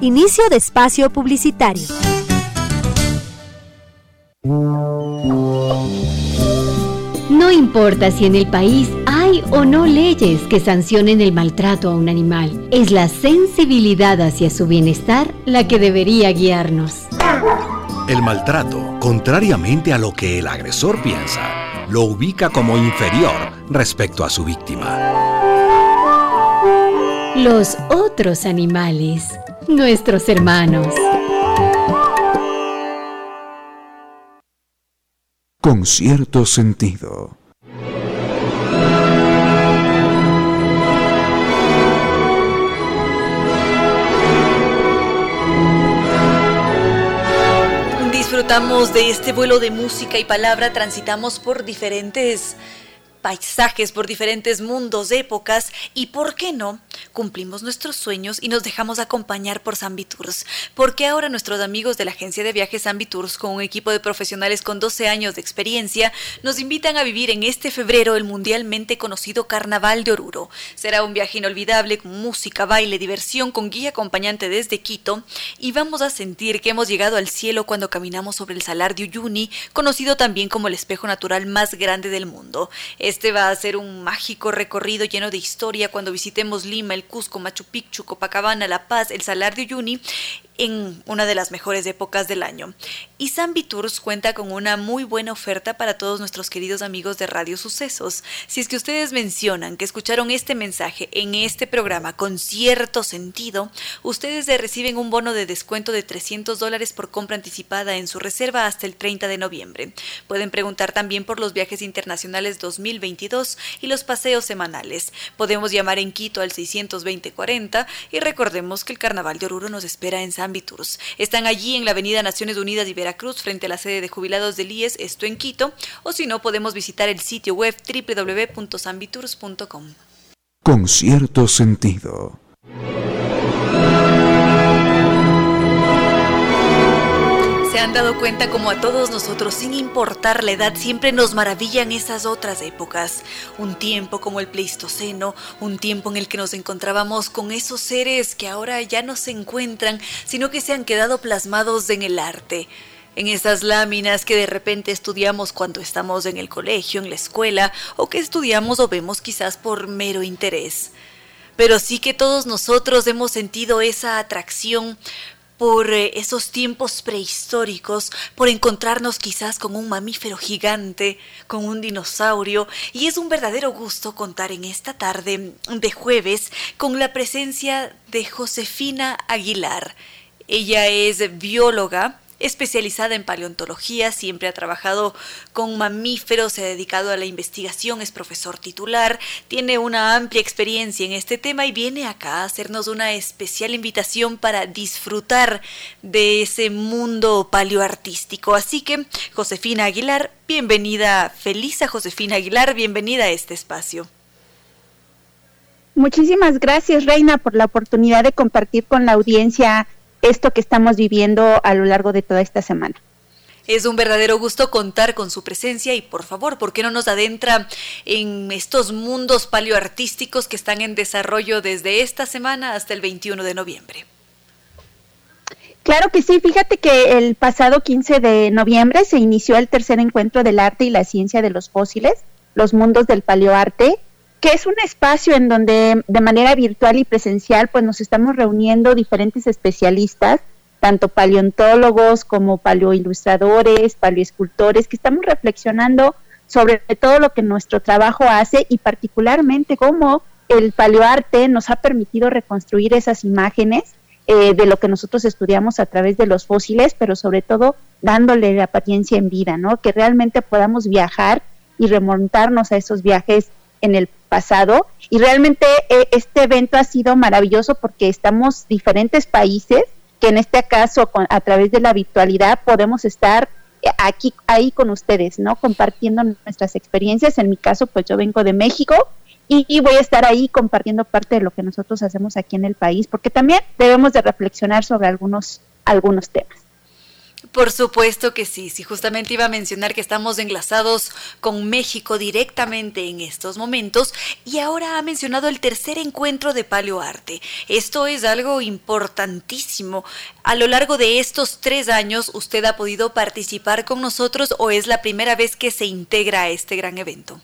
Inicio de espacio publicitario. No importa si en el país hay o no leyes que sancionen el maltrato a un animal, es la sensibilidad hacia su bienestar la que debería guiarnos. El maltrato, contrariamente a lo que el agresor piensa, lo ubica como inferior respecto a su víctima. Los otros animales, nuestros hermanos. Con cierto sentido. De este vuelo de música y palabra, transitamos por diferentes paisajes, por diferentes mundos, épocas y, ¿por qué no? Cumplimos nuestros sueños y nos dejamos acompañar por Tours. Porque ahora nuestros amigos de la agencia de viajes Tours, con un equipo de profesionales con 12 años de experiencia, nos invitan a vivir en este febrero el mundialmente conocido Carnaval de Oruro. Será un viaje inolvidable con música, baile, diversión, con guía acompañante desde Quito y vamos a sentir que hemos llegado al cielo cuando caminamos sobre el Salar de Uyuni, conocido también como el espejo natural más grande del mundo. Este va a ser un mágico recorrido lleno de historia cuando visitemos Lima, el Cusco, Machu Picchu, Copacabana, La Paz, el Salar de Uyuni en una de las mejores épocas del año. Y Zambi Tours cuenta con una muy buena oferta para todos nuestros queridos amigos de Radio Sucesos. Si es que ustedes mencionan que escucharon este mensaje en este programa con cierto sentido, ustedes reciben un bono de descuento de 300 dólares por compra anticipada en su reserva hasta el 30 de noviembre. Pueden preguntar también por los viajes internacionales 2022 y los paseos semanales. Podemos llamar en Quito al 620-40 y recordemos que el Carnaval de Oruro nos espera en Están allí en la Avenida Naciones Unidas y Veracruz, frente a la sede de jubilados del IES, esto en Quito, o si no, podemos visitar el sitio web www.zambitours.com. Con cierto sentido. Se han dado cuenta como a todos nosotros, sin importar la edad, siempre nos maravillan esas otras épocas. Un tiempo como el Pleistoceno, un tiempo en el que nos encontrábamos con esos seres que ahora ya no se encuentran, sino que se han quedado plasmados en el arte en esas láminas que de repente estudiamos cuando estamos en el colegio, en la escuela, o que estudiamos o vemos quizás por mero interés. Pero sí que todos nosotros hemos sentido esa atracción por eh, esos tiempos prehistóricos, por encontrarnos quizás con un mamífero gigante, con un dinosaurio, y es un verdadero gusto contar en esta tarde de jueves con la presencia de Josefina Aguilar. Ella es bióloga, especializada en paleontología, siempre ha trabajado con mamíferos, se ha dedicado a la investigación, es profesor titular, tiene una amplia experiencia en este tema y viene acá a hacernos una especial invitación para disfrutar de ese mundo paleoartístico. Así que, Josefina Aguilar, bienvenida, feliz a Josefina Aguilar, bienvenida a este espacio. Muchísimas gracias, Reina, por la oportunidad de compartir con la audiencia esto que estamos viviendo a lo largo de toda esta semana. Es un verdadero gusto contar con su presencia y por favor, ¿por qué no nos adentra en estos mundos paleoartísticos que están en desarrollo desde esta semana hasta el 21 de noviembre? Claro que sí, fíjate que el pasado 15 de noviembre se inició el tercer encuentro del arte y la ciencia de los fósiles, los mundos del paleoarte, que es un espacio en donde de manera virtual y presencial pues nos estamos reuniendo diferentes especialistas, tanto paleontólogos como paleoilustradores, paleoescultores, que estamos reflexionando sobre todo lo que nuestro trabajo hace y particularmente cómo el paleoarte nos ha permitido reconstruir esas imágenes eh, de lo que nosotros estudiamos a través de los fósiles, pero sobre todo dándole la apariencia en vida, ¿no? Que realmente podamos viajar y remontarnos a esos viajes en el pasado y realmente eh, este evento ha sido maravilloso porque estamos diferentes países que en este caso a través de la virtualidad podemos estar eh, aquí ahí con ustedes, ¿no? Compartiendo nuestras experiencias. En mi caso, pues yo vengo de México y, y, voy a estar ahí compartiendo parte de lo que nosotros hacemos aquí en el país, porque también debemos de reflexionar sobre algunos algunos temas. Por supuesto que sí, sí, justamente iba a mencionar que estamos enlazados con México directamente en estos momentos y ahora ha mencionado el tercer encuentro de paleoarte. Esto es algo importantísimo. A lo largo de estos tres años, ¿usted ha podido participar con nosotros o es la primera vez que se integra a este gran evento?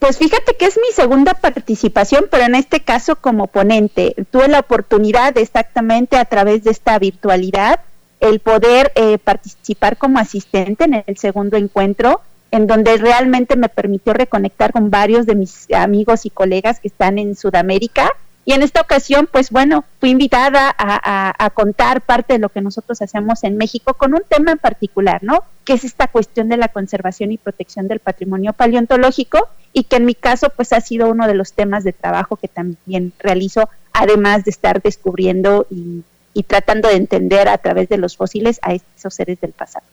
Pues fíjate que es mi segunda participación, pero en este caso como ponente. Tuve la oportunidad exactamente a través de esta virtualidad el poder eh, participar como asistente en el segundo encuentro, en donde realmente me permitió reconectar con varios de mis amigos y colegas que están en Sudamérica. Y en esta ocasión, pues bueno, fui invitada a, contar parte de lo que nosotros hacemos en México con un tema en particular, ¿no? Que es esta cuestión de la conservación y protección del patrimonio paleontológico y que en mi caso, pues ha sido uno de los temas de trabajo que también realizo, además de estar descubriendo y y tratando de entender a través de los fósiles a esos seres del pasado.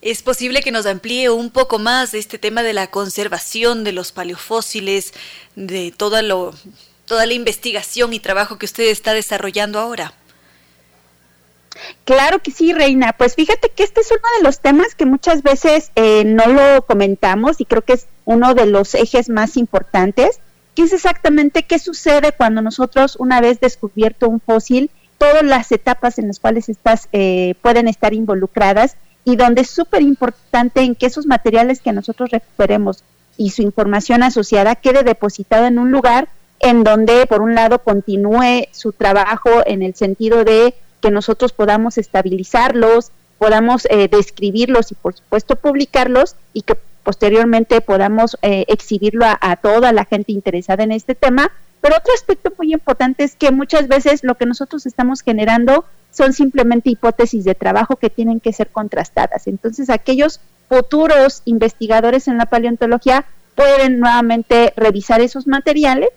¿Es posible que nos amplíe un poco más este tema de la conservación de los paleofósiles, de toda, lo, toda la investigación y trabajo que usted está desarrollando ahora? Claro que sí, Reina. Pues fíjate que este es uno de los temas que muchas veces eh, no lo comentamos y creo que es uno de los ejes más importantes, que es exactamente qué sucede cuando nosotros, una vez descubierto un fósil, todas las etapas en las cuales estas eh, pueden estar involucradas y donde es súper importante en que esos materiales que nosotros recuperemos y su información asociada quede depositada en un lugar en donde, por un lado, continúe su trabajo en el sentido de que nosotros podamos estabilizarlos, podamos eh, describirlos y, por supuesto, publicarlos y que posteriormente podamos eh, exhibirlo a, toda la gente interesada en este tema. Pero otro aspecto muy importante es que muchas veces lo que nosotros estamos generando son simplemente hipótesis de trabajo que tienen que ser contrastadas. Entonces, aquellos futuros investigadores en la paleontología pueden nuevamente revisar esos materiales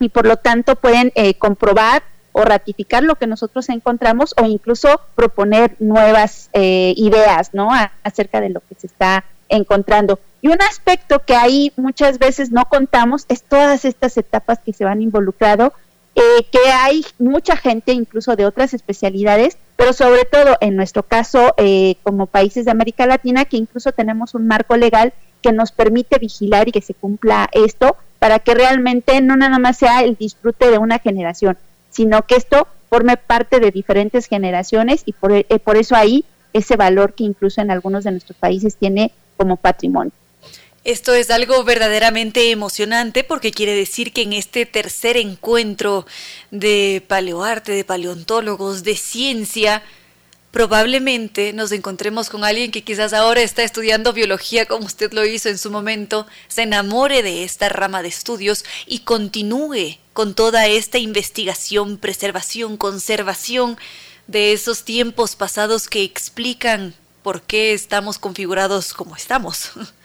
y por lo tanto pueden eh, comprobar o ratificar lo que nosotros encontramos o incluso proponer nuevas eh, ideas ¿no? acerca de lo que se está encontrando. Y un aspecto que ahí muchas veces no contamos es todas estas etapas que se van involucrado eh, que hay mucha gente, incluso de otras especialidades, pero sobre todo en nuestro caso, eh, como países de América Latina, que incluso tenemos un marco legal que nos permite vigilar y que se cumpla esto para que realmente no nada más sea el disfrute de una generación, sino que esto forme parte de diferentes generaciones y por, eh, por eso ahí ese valor que incluso en algunos de nuestros países tiene como patrimonio. Esto es algo verdaderamente emocionante porque quiere decir que en este tercer encuentro de paleoarte, de paleontólogos, de ciencia, probablemente nos encontremos con alguien que quizás ahora está estudiando biología como usted lo hizo en su momento, se enamore de esta rama de estudios y continúe con toda esta investigación, preservación, conservación de esos tiempos pasados que explican por qué estamos configurados como estamos.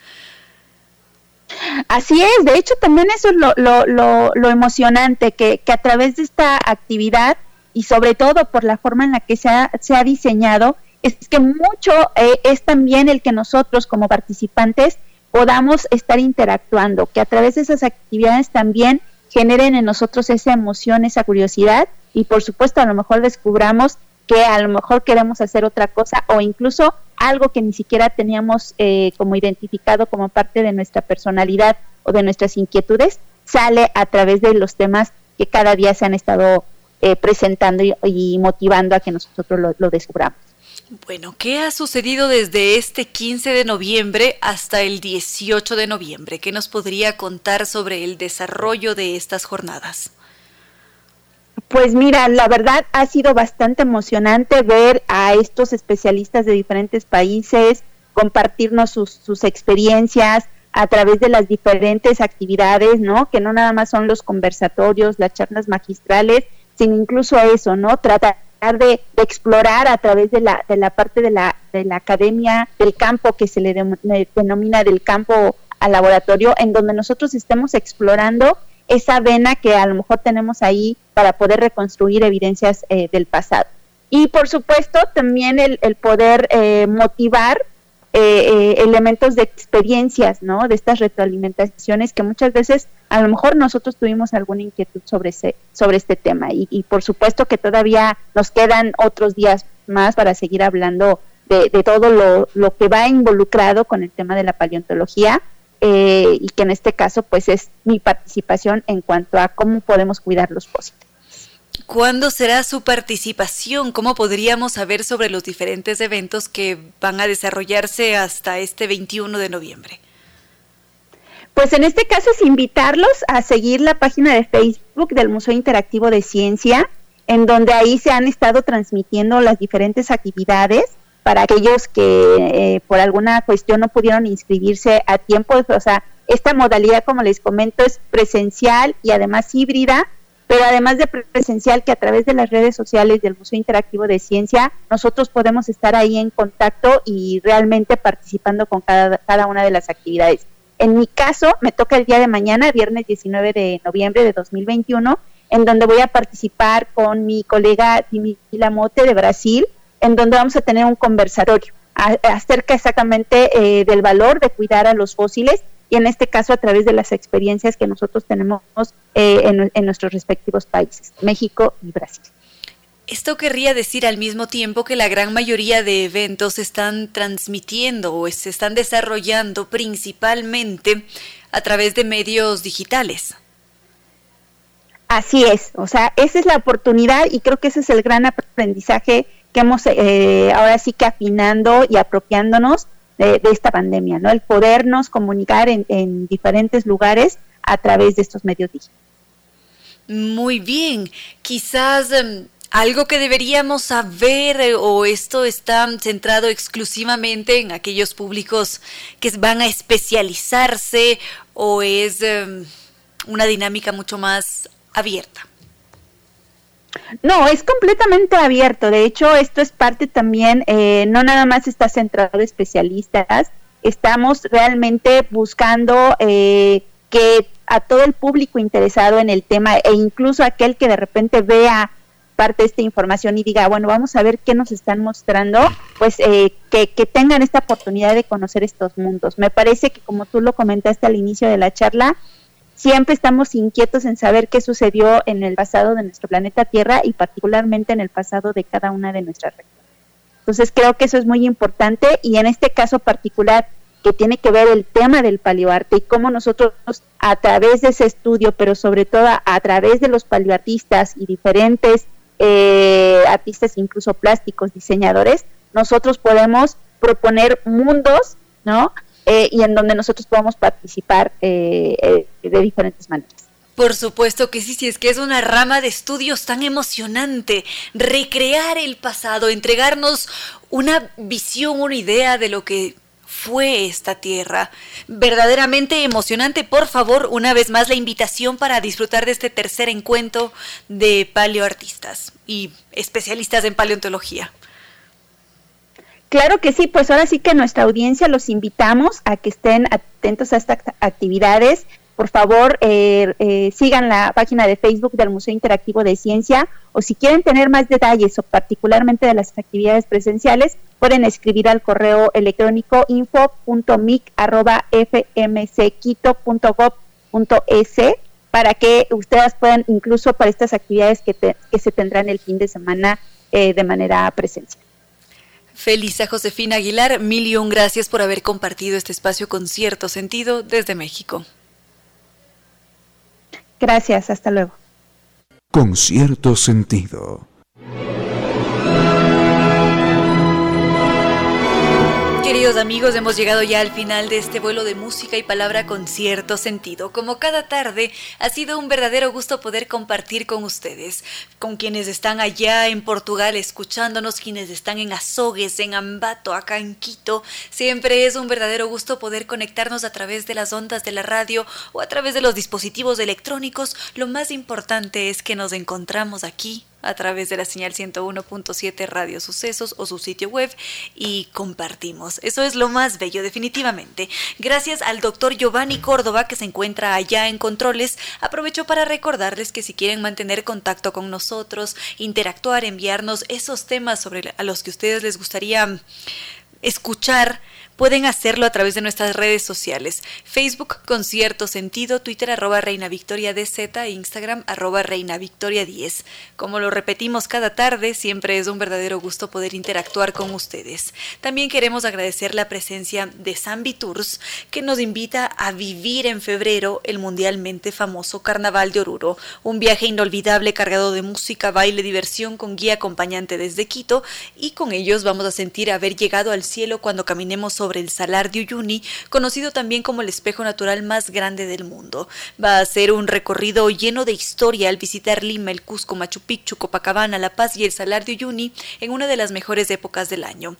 Así es, de hecho también eso es lo, lo, lo, emocionante, que, a través de esta actividad y sobre todo por la forma en la que se ha, se ha diseñado, es que mucho eh, es también el que nosotros como participantes podamos estar interactuando, que a través de esas actividades también generen en nosotros esa emoción, esa curiosidad y por supuesto a lo mejor descubramos que a lo mejor queremos hacer otra cosa o incluso algo que ni siquiera teníamos eh, como identificado como parte de nuestra personalidad o de nuestras inquietudes, sale a través de los temas que cada día se han estado eh, presentando y, motivando a que nosotros lo, lo descubramos. Bueno, ¿qué ha sucedido desde este 15 de noviembre hasta el 18 de noviembre? ¿Qué nos podría contar sobre el desarrollo de estas jornadas? Pues mira, la verdad ha sido bastante emocionante ver a estos especialistas de diferentes países compartirnos sus, experiencias a través de las diferentes actividades, ¿no? Que no nada más son los conversatorios, las charlas magistrales, sino incluso eso, ¿no? Tratar de, explorar a través de la, de la parte de la, de la academia del campo que se le denomina del campo al laboratorio, en donde nosotros estemos explorando esa vena que a lo mejor tenemos ahí para poder reconstruir evidencias eh, del pasado. Y por supuesto también el, poder eh, motivar eh, elementos de experiencias, ¿no? De estas retroalimentaciones que muchas veces a lo mejor nosotros tuvimos alguna inquietud sobre, ese, sobre este tema. Y, por supuesto que todavía nos quedan otros días más para seguir hablando de, de todo lo, lo que va involucrado con el tema de la paleontología eh, y que en este caso pues es mi participación en cuanto a cómo podemos cuidar los fósiles. ¿Cuándo será su participación? ¿Cómo podríamos saber sobre los diferentes eventos que van a desarrollarse hasta este 21 de noviembre? Pues en este caso es invitarlos a seguir la página de Facebook del Museo Interactivo de Ciencia, en donde ahí se han estado transmitiendo las diferentes actividades para aquellos que eh, por alguna cuestión no pudieron inscribirse a tiempo. O sea, esta modalidad, como les comento, es presencial y además híbrida, pero además de presencial que a través de las redes sociales del Museo Interactivo de Ciencia, nosotros podemos estar ahí en contacto y realmente participando con cada, una de las actividades. En mi caso, me toca el día de mañana, viernes 19 de noviembre de 2021, en donde voy a participar con mi colega Dimi Lamote de Brasil, en donde vamos a tener un conversatorio. acerca exactamente eh, del valor de cuidar a los fósiles y en este caso a través de las experiencias que nosotros tenemos eh, en, en nuestros respectivos países, México y Brasil. Esto querría decir al mismo tiempo que la gran mayoría de eventos se están transmitiendo o se están desarrollando principalmente a través de medios digitales. Así es, o sea, esa es la oportunidad y creo que ese es el gran aprendizaje que hemos eh, ahora sí que afinando y apropiándonos de, esta pandemia, ¿no? El podernos comunicar en, en diferentes lugares a través de estos medios digitales. Muy bien, quizás em, algo que deberíamos saber eh, o esto está centrado exclusivamente en aquellos públicos que van a especializarse o es em, una dinámica mucho más abierta? No, es completamente abierto. De hecho, esto es parte también, eh, no nada más está centrado en especialistas, estamos realmente buscando eh, que a todo el público interesado en el tema e incluso aquel que de repente vea parte de esta información y diga, bueno, vamos a ver qué nos están mostrando, pues eh, que, que, tengan esta oportunidad de conocer estos mundos. Me parece que como tú lo comentaste al inicio de la charla, siempre estamos inquietos en saber qué sucedió en el pasado de nuestro planeta Tierra y particularmente en el pasado de cada una de nuestras regiones. Entonces creo que eso es muy importante y en este caso particular que tiene que ver el tema del paleoarte y cómo nosotros a través de ese estudio, pero sobre todo a través de los paleoartistas y diferentes eh, artistas, incluso plásticos, diseñadores, nosotros podemos proponer mundos, ¿no? Eh, y en donde nosotros podamos participar eh, de diferentes maneras. Por supuesto que sí, si es que es una rama de estudios tan emocionante, recrear el pasado, entregarnos una visión, una idea de lo que fue esta tierra. Verdaderamente emocionante. Por favor, una vez más la invitación para disfrutar de este tercer encuentro de paleoartistas y especialistas en paleontología. Claro que sí, pues ahora sí que nuestra audiencia los invitamos a que estén atentos a estas actividades por favor eh, eh, sigan la página de Facebook del Museo Interactivo de Ciencia o si quieren tener más detalles o particularmente de las actividades presenciales, pueden escribir al correo electrónico info.mic.fmcquito.gov.es para que ustedes puedan, incluso para estas actividades que, que se tendrán el fin de semana eh, de manera presencial. Felisa Josefina Aguilar, mil y un gracias por haber compartido este espacio con cierto sentido desde México. Gracias, hasta luego. Con cierto sentido. Queridos amigos, hemos llegado ya al final de este vuelo de música y palabra con cierto sentido. Como cada tarde, ha sido un verdadero gusto poder compartir con ustedes, con quienes están allá en Portugal escuchándonos, quienes están en Azogues, en Ambato, acá en Quito. Siempre es un verdadero gusto poder conectarnos a través de las ondas de la radio o a través de los dispositivos electrónicos. Lo más importante es que nos encontramos aquí a través de la señal 101.7 Radio Sucesos o su sitio web y compartimos. Eso es lo más bello, definitivamente. Gracias al doctor Giovanni Córdoba que se encuentra allá en Controles, aprovecho para recordarles que si quieren mantener contacto con nosotros, interactuar, enviarnos esos temas sobre a los que ustedes les gustaría escuchar, Pueden hacerlo a través de nuestras redes sociales. Facebook con cierto sentido, Twitter arroba Reina Victoria DZ e Instagram arroba Reina Victoria 10. Como lo repetimos cada tarde, siempre es un verdadero gusto poder interactuar con ustedes. También queremos agradecer la presencia de Zambi Tours, que nos invita a vivir en febrero el mundialmente famoso Carnaval de Oruro, un viaje inolvidable cargado de música, baile, diversión con guía acompañante desde Quito y con ellos vamos a sentir haber llegado al cielo cuando caminemos sobre el Salar de Uyuni, conocido también como el espejo natural más grande del mundo. Va a ser un recorrido lleno de historia al visitar Lima, el Cusco, Machu Picchu, Copacabana, La Paz y el Salar de Uyuni en una de las mejores épocas del año.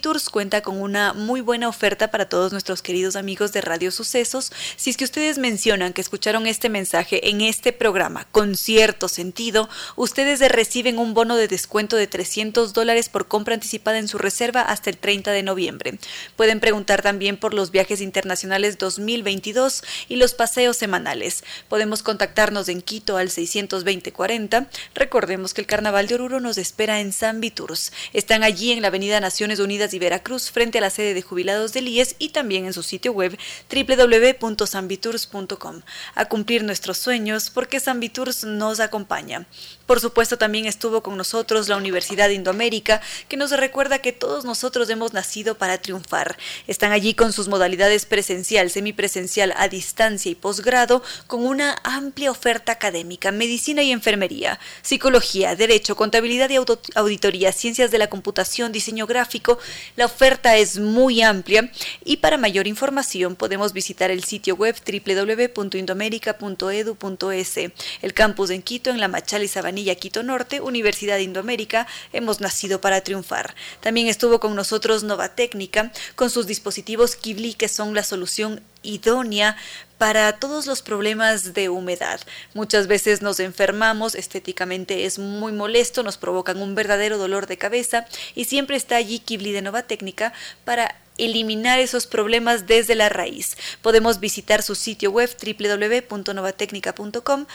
Tours cuenta con una muy buena oferta para todos nuestros queridos amigos de Radio Sucesos. Si es que ustedes mencionan que escucharon este mensaje en este programa con cierto sentido, ustedes reciben un bono de descuento de 300 dólares por compra anticipada en su reserva hasta el 30 de noviembre. Pueden preguntar también por los viajes internacionales 2022 y los paseos semanales. Podemos contactarnos en Quito al 62040. Recordemos que el Carnaval de Oruro nos espera en San Viturs. Están allí en la Avenida Naciones Unidas y Veracruz frente a la sede de jubilados del IES y también en su sitio web www.sanviturs.com. A cumplir nuestros sueños porque San Viturs nos acompaña. Por supuesto, también estuvo con nosotros la Universidad Indoamérica, que nos recuerda que todos nosotros hemos nacido para triunfar. Están allí con sus modalidades presencial, semipresencial, a distancia y posgrado, con una amplia oferta académica, medicina y enfermería, psicología, derecho, contabilidad y auditoría, ciencias de la computación, diseño gráfico. La oferta es muy amplia y para mayor información podemos visitar el sitio web www.indoamerica.edu.es. El campus en Quito, en La Machala y Sabanilla Quito Norte, Universidad Indoamérica, hemos nacido para triunfar. También estuvo con nosotros Nova Técnica, con sus dispositivos Kibli, que son la solución idónea para todos los problemas de humedad. Muchas veces nos enfermamos, estéticamente es muy molesto, nos provocan un verdadero dolor de cabeza y siempre está allí Kibli de Nova Técnica para eliminar esos problemas desde la raíz. Podemos visitar su sitio web www.novatecnica.com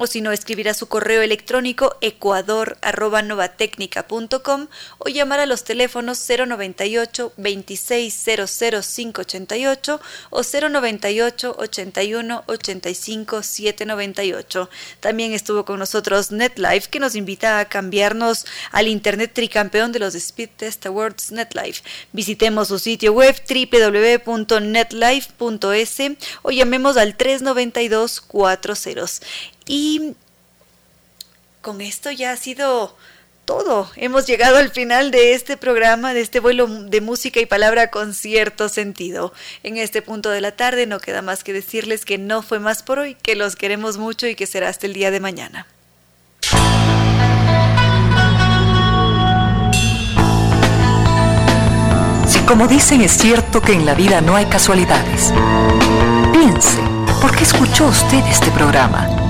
o si no, escribir a su correo electrónico ecuador.novatecnica.com o llamar a los teléfonos 098 2600588 o 098 81 85 798. También estuvo con nosotros NetLife que nos invita a cambiarnos al Internet tricampeón de los Speed Test Awards NetLife. Visitemos su sitio web www.netlife.es o llamemos al 392 40. Y con esto ya ha sido todo. Hemos llegado al final de este programa, de este vuelo de música y palabra con cierto sentido. En este punto de la tarde no queda más que decirles que no fue más por hoy, que los queremos mucho y que será hasta el día de mañana. Si como dicen es cierto que en la vida no hay casualidades, piense, ¿por qué escuchó usted este programa?